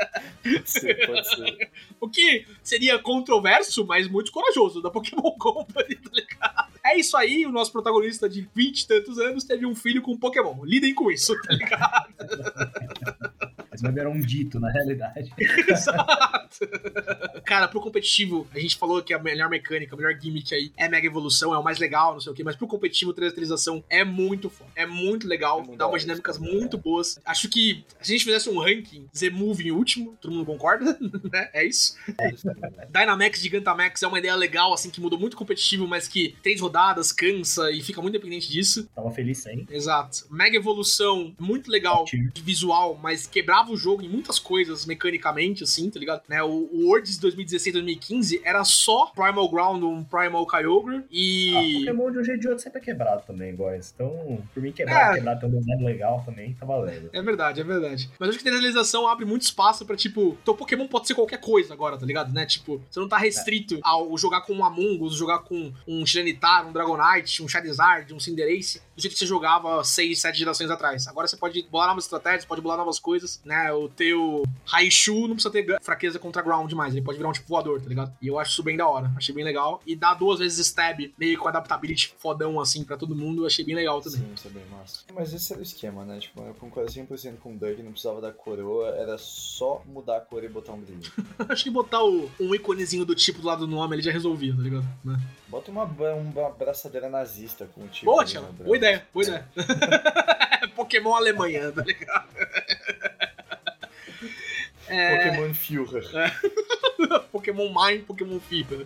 Pode ser, pode ser. O que seria controverso, mas muito corajoso da Pokémon Company, tá ligado? É isso aí, o nosso protagonista de 20 e tantos anos teve um filho com um Pokémon. Lidem com isso, tá ligado? Mas vai virar um dito, na realidade. Exato. Cara, pro competitivo, a gente falou que a melhor mecânica, a melhor gimmick aí é Mega Evolução, é o mais legal, não sei o quê, mas pro competitivo, trelatilização é muito foda. É muito legal, É muito dá umas dinâmicas muito boas. Acho que se a gente fizesse um ranking, Z-Move em último, todo mundo concorda, né? É isso. Dynamax Gigantamax é uma ideia legal, assim, que mudou muito competitivo, mas que três rodadas cansa e fica muito dependente disso. Tava feliz sem. Exato. Mega evolução, muito legal de visual, mas o jogo em muitas coisas mecanicamente, assim, tá ligado? Né, o, o Words 2016, 2015 era só Primal Ground, um Primal Kyogre e. Ah, Pokémon de um jeito de outro sempre é quebrado também, boys. Então, por mim, quebrar, É. quebrar tem um design legal também, tá valendo. É verdade, é verdade. Mas acho que a descentralização abre muito espaço pra, tipo, teu Pokémon pode ser qualquer coisa agora, tá ligado? Né? Tipo, você não tá restrito ao jogar com um Among Us, jogar com um Tiranitar, um Dragonite, um Charizard, um Cinderace, do jeito que você jogava 6, 7 gerações atrás. Agora você pode bolar novas estratégias, pode bolar novas coisas, né? O teu Raichu não precisa ter fraqueza contra ground demais, ele pode virar um tipo voador, tá ligado? E eu acho isso bem da hora, achei bem legal. E dar duas vezes stab, meio com adaptability fodão assim pra todo mundo, achei bem legal também. Sim, isso é bem massa. Mas esse era o esquema, né? Tipo, eu concordo 100% com o Doug, não precisava da coroa, era só mudar a cor e botar um brilho. Acho que botar o, um iconezinho do tipo do lado do nome ele já resolvia, tá ligado? Né? Bota uma, uma braçadeira nazista com o tipo. Boa, Tchela. Boa ideia, boa ideia. Pokémon Alemanha, tá ligado? É, Pokémon Führer. Pokémon Mine, Pokémon FIFA.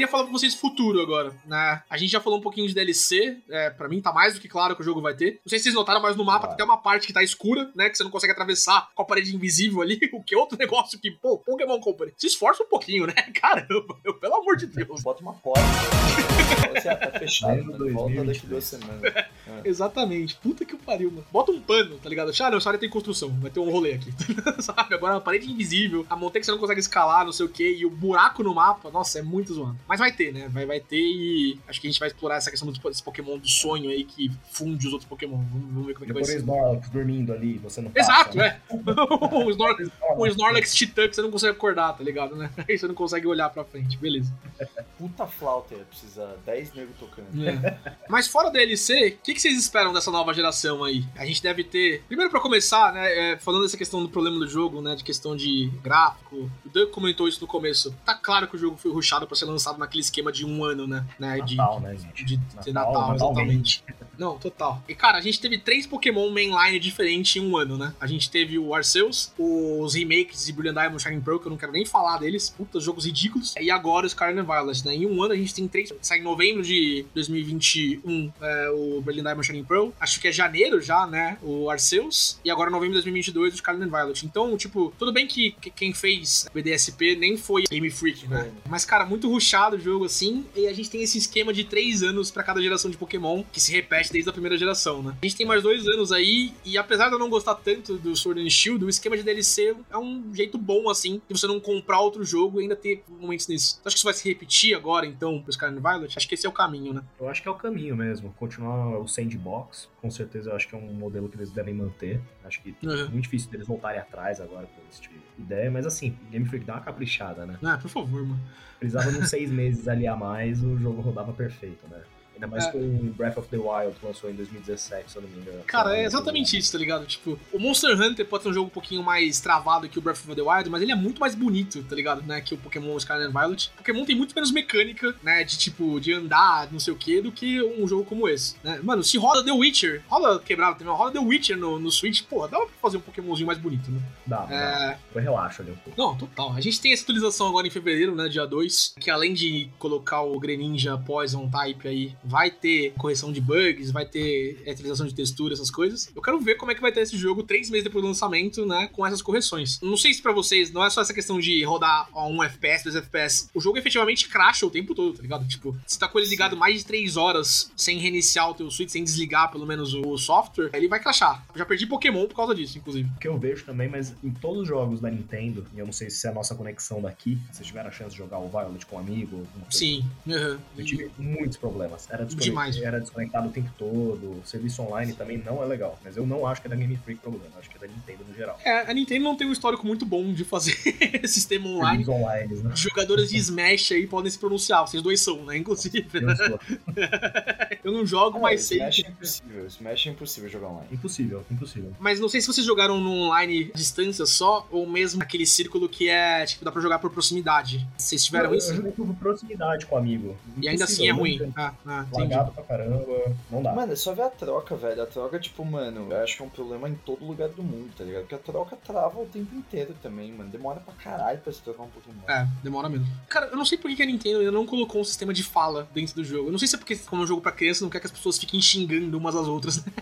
Queria falar pra vocês futuro agora, né? A gente já falou um pouquinho de DLC, é, para mim tá mais do que claro que o jogo vai ter. Não sei se vocês notaram, mas no mapa tem uma parte que tá escura, né? Que você não consegue atravessar com a parede invisível ali, o que é outro negócio que, pô, Pokémon Company, se esforça um pouquinho, né? Caramba, meu, pelo amor de Deus. Bota uma porta. Ah, tá fechado, mano. Volta daqui 2023. duas semanas. Exatamente. Puta que pariu, mano. Bota um pano, tá ligado? Ah, não, essa área tem construção. Vai ter um rolê aqui. Sabe? Agora a parede invisível, a montanha que você não consegue escalar, não sei o que, e o buraco no mapa, nossa, é muito zoado. Mas vai ter, né? Vai, vai ter e acho que a gente vai explorar essa questão dos- desse Pokémon do sonho aí que funde os outros Pokémon. Vamos, vamos ver como é que vai ser. Snorlax dormindo ali, você não passa, Exato, né? é. o, Snor o Snorlax Titã que você não consegue acordar, tá ligado, né? Aí você não consegue olhar pra frente, beleza. Puta flauta, ia precisar 10 negros tocando. É. Mas fora DLC, o que, que vocês esperam dessa nova geração aí? A gente deve ter. Primeiro, pra começar, né? é, falando dessa questão do problema do jogo, né? De questão de gráfico. O Doug comentou isso no começo. Tá claro que o jogo foi rushado pra ser lançado naquele esquema de um ano, né? né de, Natal, né, gente? de, de Natal, exatamente. Não, total. E, cara, a gente teve três Pokémon mainline diferentes em um ano, né? A gente teve o Arceus, os remakes de Brilliant Diamond Shining Pearl, que eu não quero nem falar deles. Puta, jogos ridículos. E agora o Scarlet Violet, né? Em um ano a gente tem três. Sai em novembro de 2021 é, o Brilliant Diamond Shining Pearl. Acho que é janeiro já, né? O Arceus. E agora novembro de 2022 o Scarlet Violet. Então, tipo, tudo bem que, que quem fez BDSP nem foi Game Freak, né? Foi. Mas, cara, muito rushado o jogo assim. E a gente tem esse esquema de três anos pra cada geração de Pokémon, que se repete desde a primeira geração, né? A gente tem mais dois anos aí, e apesar de eu não gostar tanto do Sword and Shield, o esquema de DLC é um jeito bom, assim, de você não comprar outro jogo e ainda ter momentos nisso. Você acha que isso vai se repetir agora, então, pro Scarlet Violet? Acho que esse é o caminho, né? Eu acho que é o caminho mesmo. Continuar o sandbox, com certeza eu acho que é um modelo que eles devem manter. Acho que Uhum. é muito difícil deles voltarem atrás agora com esse tipo de ideia, mas assim, Game Freak dá uma caprichada, né? Ah, por favor, mano. Precisava de uns seis meses ali a mais, o jogo rodava perfeito, né? Ainda mais É. com o Breath of the Wild que lançou em 2017, se eu não me engano. Cara, é exatamente isso, tá ligado? Tipo, o Monster Hunter pode ser um jogo um pouquinho mais travado que o Breath of the Wild, mas ele é muito mais bonito, tá ligado? Né? Que o Pokémon Scarlet and Violet. Pokémon tem muito menos mecânica, né? De tipo, de andar, não sei o que, do que um jogo como esse, né? Mano, se roda The Witcher, roda quebrado também, roda The Witcher no, no Switch, pô, dá pra fazer um Pokémonzinho mais bonito, né? Dá, dá. É. Eu relaxo ali um pouco. Não, total. A gente tem essa atualização agora em fevereiro, né, dia 2, que além de colocar o Greninja Poison Type aí, vai ter correção de bugs, vai ter atualização de textura, essas coisas. Eu quero ver como é que vai ter esse jogo três meses depois do lançamento, né, com essas correções. Não sei se pra vocês não é só essa questão de rodar ó, um FPS, dois FPS. O jogo efetivamente crasha o tempo todo, tá ligado? Tipo, se tá com ele ligado mais de três horas sem reiniciar o teu Switch, sem desligar pelo menos o software, ele vai crashar. Eu já perdi Pokémon por causa disso, inclusive. O que eu vejo também, mas em todos os jogos da Nintendo, e eu não sei se é a nossa conexão daqui, se vocês tiveram a chance de jogar o Violet com um amigo, Sim. Uhum. Eu tive muitos problemas. Era, desconect... Demais. era desconectado o tempo todo. O serviço online também não é legal. Mas eu não acho que é da Game Freak o problema. Acho que é da Nintendo no geral. É, a Nintendo não tem um histórico muito bom de fazer sistema online. Online, né? Jogadores de Smash aí podem se pronunciar, vocês dois são, né? Inclusive. Eu sou- Eu não jogo, Ah, mas sei. Smash é impossível. Smash é impossível jogar online. Impossível, impossível. Mas não sei se vocês jogaram no online à distância só, ou mesmo aquele círculo que é, tipo, dá pra jogar por proximidade. Vocês tiveram eu, isso? eu joguei por proximidade com o amigo. E ainda assim é ruim. Ah, ah. Lagado pra caramba, não dá. Mano, é só ver a troca, velho. A troca, tipo, mano, eu acho que é um problema em todo lugar do mundo, tá ligado? Porque a troca trava o tempo inteiro também, mano. Demora pra caralho pra se trocar um Pokémon. É, demora mesmo. Cara, eu não sei por que a Nintendo ainda não colocou um sistema de fala dentro do jogo. Eu não sei se é porque, como é um jogo pra criança, não quer que as pessoas fiquem xingando umas às outras né?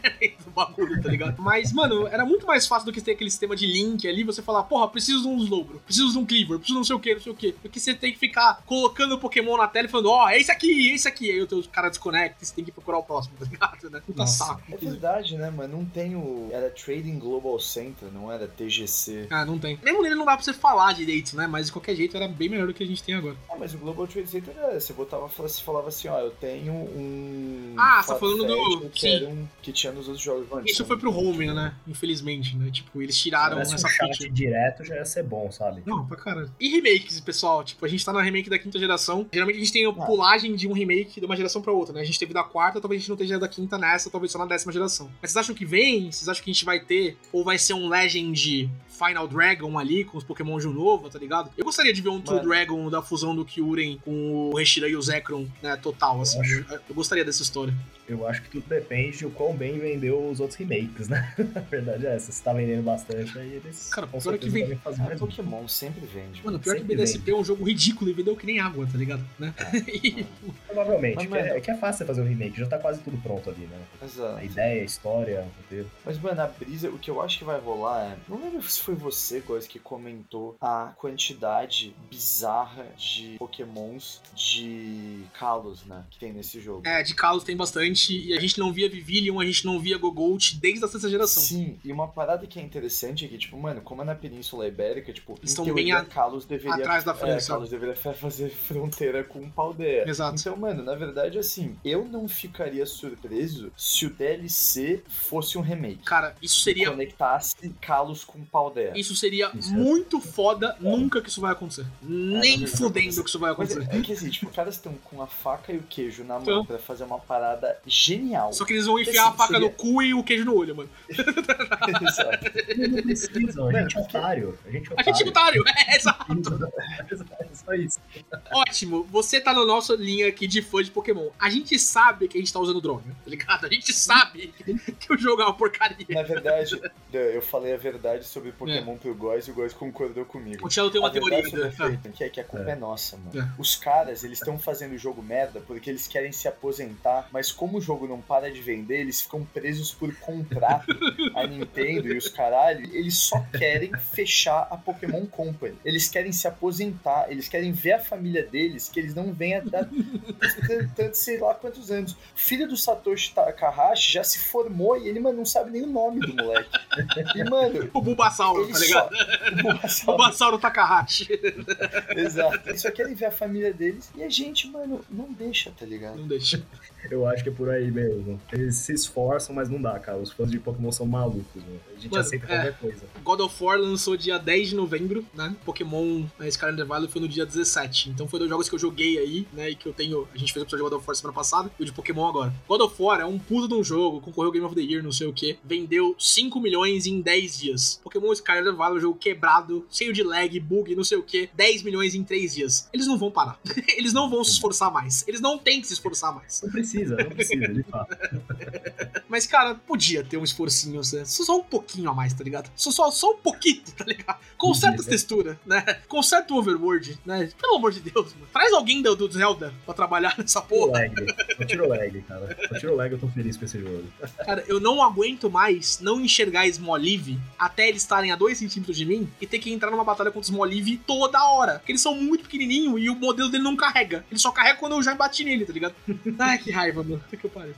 Bagulho, tá ligado? Mas, mano, era muito mais fácil do que ter aquele sistema de link ali, você falar, porra, preciso de um Slowbro, preciso de um Cleaver, preciso de não sei o que, não sei o que. Porque você tem que ficar colocando o Pokémon na tela e falando, ó, oh, é esse aqui, é esse aqui. Aí o teu cara desconecta e você tem que procurar o próximo, tá ligado? Né? Puta Nossa. saco. É verdade, né, mano? Não tem o. Era Trading Global Center, não era TGC. Ah, não tem. Mesmo nele não dá pra você falar direito, né? Mas de qualquer jeito era bem melhor do que a gente tem agora. Ah, mas o Global Trade Center era. Você botava, você falava assim, ó, eu tenho um. Ah, você tá falando do- Que, sim. era um, que tinha nos outros jogos Isso foi pro home, né? Infelizmente, né? Tipo, eles tiraram Parece um essa chat feature. direto já ia ser bom, sabe? Não, pra caralho. E remakes, pessoal? Tipo, a gente tá na remake da quinta geração. Geralmente a gente tem a pulagem de um remake de uma geração pra outra, né? A gente teve da quarta, talvez a gente não esteja da quinta nessa, talvez só na décima geração. Mas vocês acham que vem? Vocês acham que a gente vai ter? Ou vai ser um Legend Final Dragon ali, com os Pokémon de um novo, tá ligado? Eu gostaria de ver um True Mano. Dragon da fusão do Kyurem com o Reshira e o Zekrom, né? Total, assim. acho. Eu, eu gostaria dessa história. Eu acho que tudo depende de o quão bem vendeu os outros remakes, né? A verdade é essa. Se tá vendendo bastante, aí eles. Cara, pior é que vem- Ah, mais. Pokémon sempre vende. Mano, pior que Sempre BDSP é um jogo ridículo e vendeu que nem água, tá ligado? Né? E- Provavelmente, Mas, que é, mano- é que é fácil você fazer um remake, já tá quase tudo pronto ali, né? Exato. A ideia, a história, o roteiro. Mas, mano, a brisa, o que eu acho que vai rolar é. Não lembro se foi você, Góis, que comentou a quantidade bizarra de Pokémons de Kalos, né? Que tem nesse jogo. É, de Kalos tem bastante, e a gente não via Vivilion, a gente não via Gogolt desde a sexta geração. Sim, e uma parada que é interessante é que, tipo, mano, como é na Península Ibérica, tipo, Eles estão bem a- Kalos deveria. atrás da É, França. Kalos deveria fa- fazer fronteira com Paldeia. Exato. Então, mano, na verdade, assim, eu não ficaria surpreso se o DLC fosse um remake. Cara, isso seria. Conectasse Kalos com Paldeia. Isso seria Isso é- muito foda, nunca que isso vai acontecer. Nem vai fudendo que isso vai Mas acontecer. é, é que assim, tipo, os caras estão com a faca e o queijo na mão Então. pra fazer uma parada genial. Só que eles vão enfiar a Esse faca seria- no cu e o queijo no olho, mano. Exato. Não precisam, a gente é otário. A gente é A gente é otário. otário, é, exato. É só isso. Ótimo, você tá na nossa linha aqui de fã de Pokémon. A gente sabe que a gente tá usando droga, tá ligado? A gente sabe que o jogo é uma porcaria. Na verdade, eu falei a verdade sobre Pokémon pro Góis e o Góis concordou comigo. O Thiago tem uma a teoria sobre ainda. o efeito, que é que a culpa é, nossa, mano. É. Os caras, eles estão fazendo o jogo merda porque eles querem se aposentar, mas como o jogo não para de vender, eles ficam presos por contrato. a Nintendo e os caralho, eles só querem fechar a Pokémon Company. Eles querem se aposentar, eles querem ver a família deles, que eles não vêm há tanto sei lá quantos anos. O filho do Satoshi Takahashi já se formou e ele, mano, não sabe nem o nome do moleque. E, mano, O Bulbasauro, tá só... ligado? O Bulbasaur. Bulbasauro Takahashi. Exato. Eles só querem ver a família deles e a gente, mano, não deixa, tá ligado? Não deixa. Eu acho que é por aí mesmo. Eles se esforçam, mas não dá, cara. Os fãs de Pokémon são malucos, mano. A gente Mano, aceita é. qualquer coisa. God of War lançou dia 10 de novembro, né? Pokémon né, Scarlet and foi no dia 17. Então foi dois jogos que eu joguei aí, né? E que eu tenho. A gente fez o episódio de God of War semana passada e o de Pokémon agora. God of War é um puta de um jogo, concorreu ao Game of the Year, não sei o que. Vendeu 5 milhões em 10 dias. Pokémon Scarlet and é um jogo quebrado, cheio de lag, bug, não sei o que. 10 milhões em 3 dias. Eles não vão parar. Eles não vão se esforçar mais. Eles não têm que se esforçar mais. Não precisa, não precisa, de fato. Mas, cara, podia ter um esforcinho, né? só, um pouquinho a mais, tá ligado? Só, só, só um pouquinho, tá ligado? Com né? texturas, né? Com certo overworld, né? Pelo amor de Deus, mano. Traz alguém do, do Zelda pra trabalhar nessa porra. Eu tiro o lag, cara. Eu tiro o lag, eu tô feliz com esse jogo. Cara, eu não aguento mais não enxergar Smolive até eles estarem a 2 centímetros de mim e ter que entrar numa batalha contra Smolive toda hora. Porque eles são muito pequenininhos e o modelo dele não carrega. Ele só carrega quando eu já bati nele, tá ligado? Ai, que raiva, mano. Que eu pariu.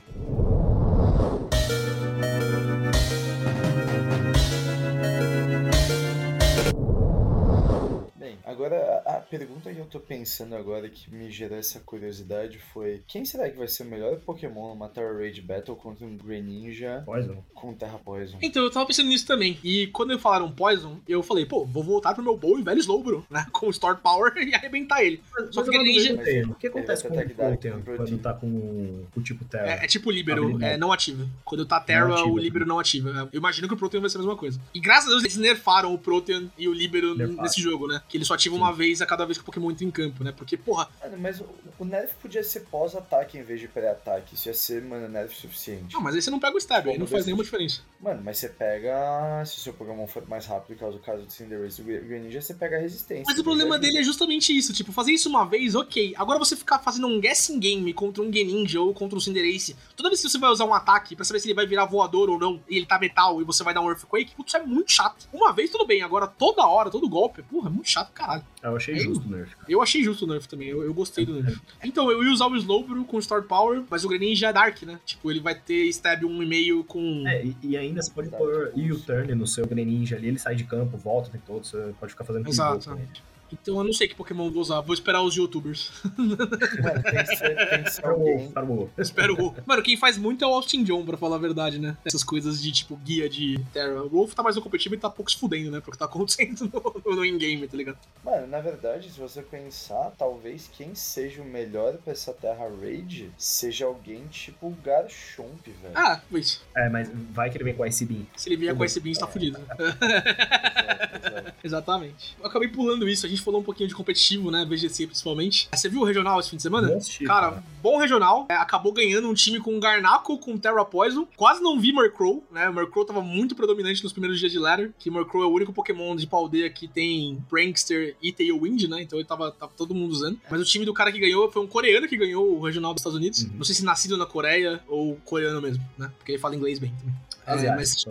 Agora a pergunta que eu tô pensando agora que me gerou essa curiosidade foi: quem será que vai ser o melhor Pokémon numa Tower Raid Battle contra um Greninja Poison. com Terra Poison? Então, eu tava pensando nisso também. E quando falaram Poison, eu falei, pô, vou voltar pro meu bom e velho Slowbro, né? Com o Store Power e arrebentar ele. Só que Mas Greninja. O que acontece com o com quando tá com o tipo Terra? É, é tipo Libero, Habilidade. é não ativa. Quando tá Terra, o Libero não ativa. Eu imagino que o Protean vai ser a mesma coisa. E graças a Deus eles nerfaram o Protean e o Libero nesse jogo, né? Que ele só ativa uma vez a cada vez que o Pokémon entra em campo, né? Porque, porra. Mano, mas o, o nerf podia ser pós-ataque em vez de pré-ataque. Isso ia ser, mano, nerf suficiente. Não, mas aí você não pega o stab, aí não faz nenhuma diferença. Mano, mas você pega. Se o seu Pokémon for mais rápido, caso o caso do Cinderace e do Greninja, você pega a resistência. Mas o problema dele é justamente isso, tipo, fazer isso uma vez, ok. Agora você ficar fazendo um guessing game contra um Greninja ou contra um Cinderace, toda vez que você vai usar um ataque pra saber se ele vai virar voador ou não, e ele tá metal e você vai dar um Earthquake, putz, é muito chato. Uma vez tudo bem, agora toda hora, todo golpe, porra, é muito chato, caralho. Eu achei É justo o nerf. Eu achei justo o nerf também, eu, eu gostei do nerf. Então, eu ia usar o Slowbro com Star Power, mas o Greninja é Dark, né? Tipo, ele vai ter stab 1,5 com... É, e, e ainda você pode pôr U-turn no seu Greninja ali, ele sai de campo, volta o tempo todo, você pode ficar fazendo pivô Exato. ele. Então eu não sei que Pokémon eu vou usar, vou esperar os youtubers. Mano, tem que ser, tem que ser Para o alguém. Espero o Wolf. Mano, quem faz muito é o Austin John, pra falar a verdade, né? Essas coisas de, tipo, guia de Terra. O Wolf tá mais no competitivo e tá pouco se fudendo, né? Porque tá acontecendo no, no in-game, tá ligado? Mano, na verdade, se você pensar, talvez quem seja o melhor pra essa Terra Raid seja alguém tipo o Garchomp, velho. Ah, foi isso. É, mas vai que ele vem com a Ice Beam. Se ele vier com esse Beans, tá fudido. Exato, exato. Exatamente. Eu acabei pulando isso, a gente falou um pouquinho de competitivo, né? VGC principalmente. Você viu o regional esse fim de semana? Assisti, Cara, bom regional. É, acabou ganhando um time com Garnaco, com Terra Poison. Quase não vi Murkrow, né? Murkrow tava muito predominante nos primeiros dias de ladder. Que Murkrow é o único Pokémon de paldeia que tem Prankster e Tailwind, né? Então ele tava, tava todo mundo usando. Mas o time do cara que ganhou foi um coreano que ganhou o regional dos Estados Unidos. Uhum. Não sei se nascido na Coreia ou coreano mesmo, né? Porque ele fala inglês bem também. É, mas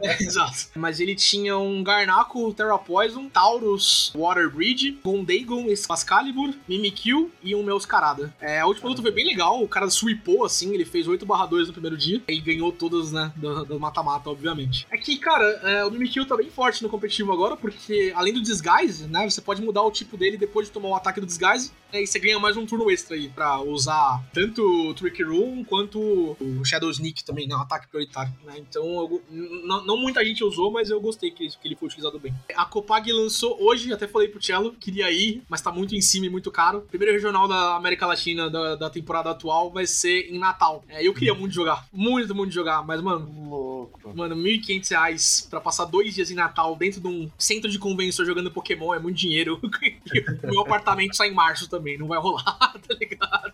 é, exato. Mas ele tinha um Garnaco, Terra Poison, Taurus, Water Bridge, Gondagon, Excalibur, Mimikyu e um Meuscarada. É, a última luta foi bem legal, o cara sweepou assim, ele fez 8 2 no primeiro dia. Ele ganhou todas, né, do mata-mata, obviamente. É que, cara, é, o Mimikyu tá bem forte no competitivo agora, porque além do Disguise, né, você pode mudar o tipo dele depois de tomar o ataque do Disguise, né, e você ganha mais um turno extra aí, pra usar tanto o Trick Room quanto o Shadow Sneak também, né, um ataque prioritário, né, então eu- não, não muita gente usou, mas eu gostei que, que ele foi utilizado bem. A Copag lançou hoje, até falei pro Cello, queria ir, mas tá muito em cima e muito caro. Primeiro regional da América Latina da, da temporada atual vai ser em Natal. É, eu queria muito jogar, muito, muito jogar, mas, mano, Louco. Mano, 1.500 reais pra passar dois dias em Natal dentro de um centro de convenção jogando Pokémon é muito dinheiro. O meu apartamento sai em março também, não vai rolar, tá ligado?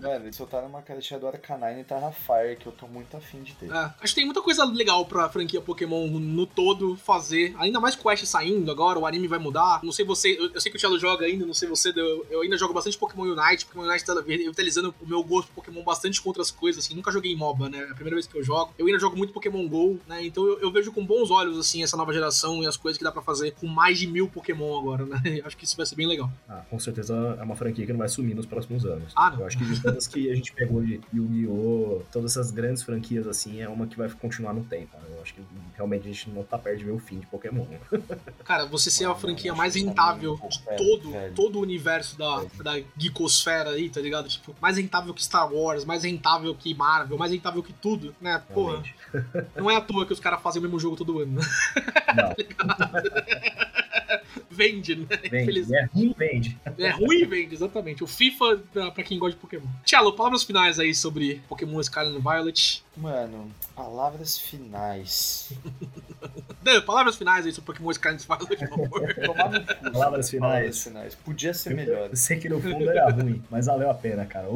Mano, eles soltaram uma caixinha do Arcanine e Terra Fire que eu tô muito afim de ter. É, acho que tem muita coisa legal pra franquia Pokémon no todo fazer. Ainda mais com Ash saindo agora, o anime vai mudar. Não sei você, eu, eu sei que o Thiago joga ainda, não sei você, eu, eu ainda jogo bastante Pokémon Unite. Pokémon Unite tá revitalizando o meu gosto Pokémon bastante com outras coisas, assim. Nunca joguei MOBA, né? É a primeira vez que eu jogo. Eu ainda jogo muito Pokémon GO, né? Então eu, eu vejo com bons olhos, assim, essa nova geração e as coisas que dá pra fazer com mais de mil Pokémon agora, né? Acho que isso vai ser bem legal. Ah, com certeza é uma franquia que não vai sumir nos próximos anos. Ah, não. Eu acho que de todas que a gente pegou de Yu-Gi-Oh!, todas essas grandes franquias assim, é uma que vai continuar no tempo. Eu acho que realmente a gente não tá perto de ver o fim de Pokémon. Cara, você ser a franquia mais tá rentável de todo, todo o universo da, da geekosfera aí, tá ligado? Tipo, mais rentável que Star Wars, mais rentável que Marvel, mais rentável que tudo, né? Porra, Realmente. não é à toa que os caras fazem o mesmo jogo todo ano, né? Não, Vende, né? vende. É ruim, vende. É ruim e vende, exatamente. O FIFA pra, pra quem gosta de Pokémon. Tchelo, palavras finais aí sobre Pokémon Scarlet and Violet. Mano, palavras finais. Dan, palavras finais aí sobre Pokémon Scarlet and Violet, por favor. No cu. Palavras Palavras finais. finais. Podia ser melhor. Eu sei que no fundo era ruim, mas valeu a pena, cara.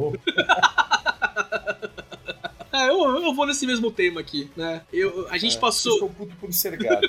É, eu, eu vou nesse mesmo tema aqui, né? Eu, a gente É, passou. Estou puto por ser gado.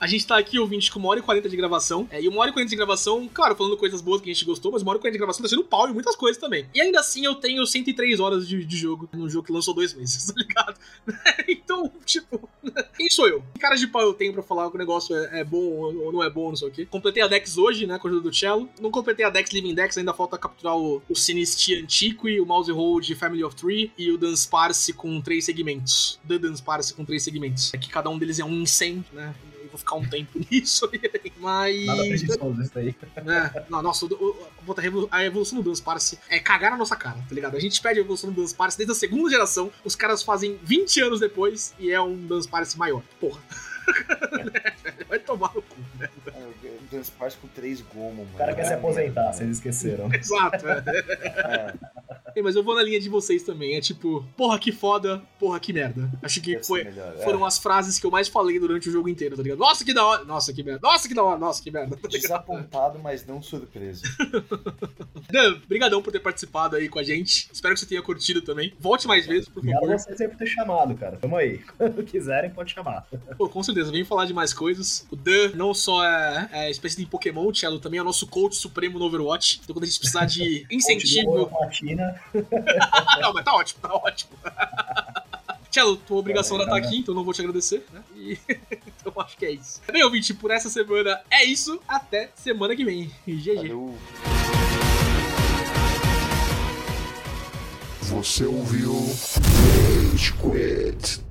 A gente tá aqui, ouvinte, com uma hora e quarenta de gravação. É, e uma hora e quarenta de gravação, claro, falando coisas boas que a gente gostou, mas uma hora e quarenta de gravação tá sendo pau em muitas coisas também. E ainda assim eu tenho 103 horas de, de jogo num jogo que lançou dois meses, tá ligado? então, tipo, quem sou eu? Que cara de pau eu tenho pra falar que o negócio é, é bom ou não é bom, não sei o quê? Completei a Dex hoje, né, com a ajuda do Cello. Não completei a Dex Living Dex, ainda falta capturar o, Sinistí Antiqui, o Mouse Hold Family of Three e o Dunsparce com três segmentos. The Dunsparce com três segmentos. É que cada um deles é um incêndio, né? Vou ficar um tempo nisso. Mas. nada preguiçoso isso aí. É, não, nossa, o, o, a evolução do Dunsparce é cagar na nossa cara, tá ligado? A gente pede a evolução do Dunsparce desde a segunda geração, os caras fazem 20 anos depois e é um Dunsparce maior. Porra. Vai tomar no cu, né? Dunsparce com três gomos, mano. O cara quer se aposentar, vocês esqueceram. Exato, é. É. mas eu vou na linha de vocês também. É tipo, porra que foda, porra que merda. Acho que foi, melhor, é. foram as frases que eu mais falei durante o jogo inteiro, tá ligado? Nossa, que da hora! Nossa, que merda! Nossa, que da hora! Nossa, que merda! Tá Desapontado, mas não surpreso. Dan, brigadão por ter participado aí com a gente. Espero que você tenha curtido também. Volte mais vezes, por Obrigado favor. a vocês aí por ter chamado, cara. Tamo aí. Quando quiserem, pode chamar. Pô, com certeza, vem falar de mais coisas. O Dan não só é, é espécie de Pokémon, o Cello também é o nosso coach supremo no Overwatch. Então quando a gente precisar de incentivo. Não, mas tá ótimo, tá ótimo. Cello, tua obrigação era estar aqui, então não vou te agradecer, né? E... então acho que é isso. Bem, ouvinte, por essa semana é isso. Até semana que vem. GG. Valeu. Você ouviu Rage Quit.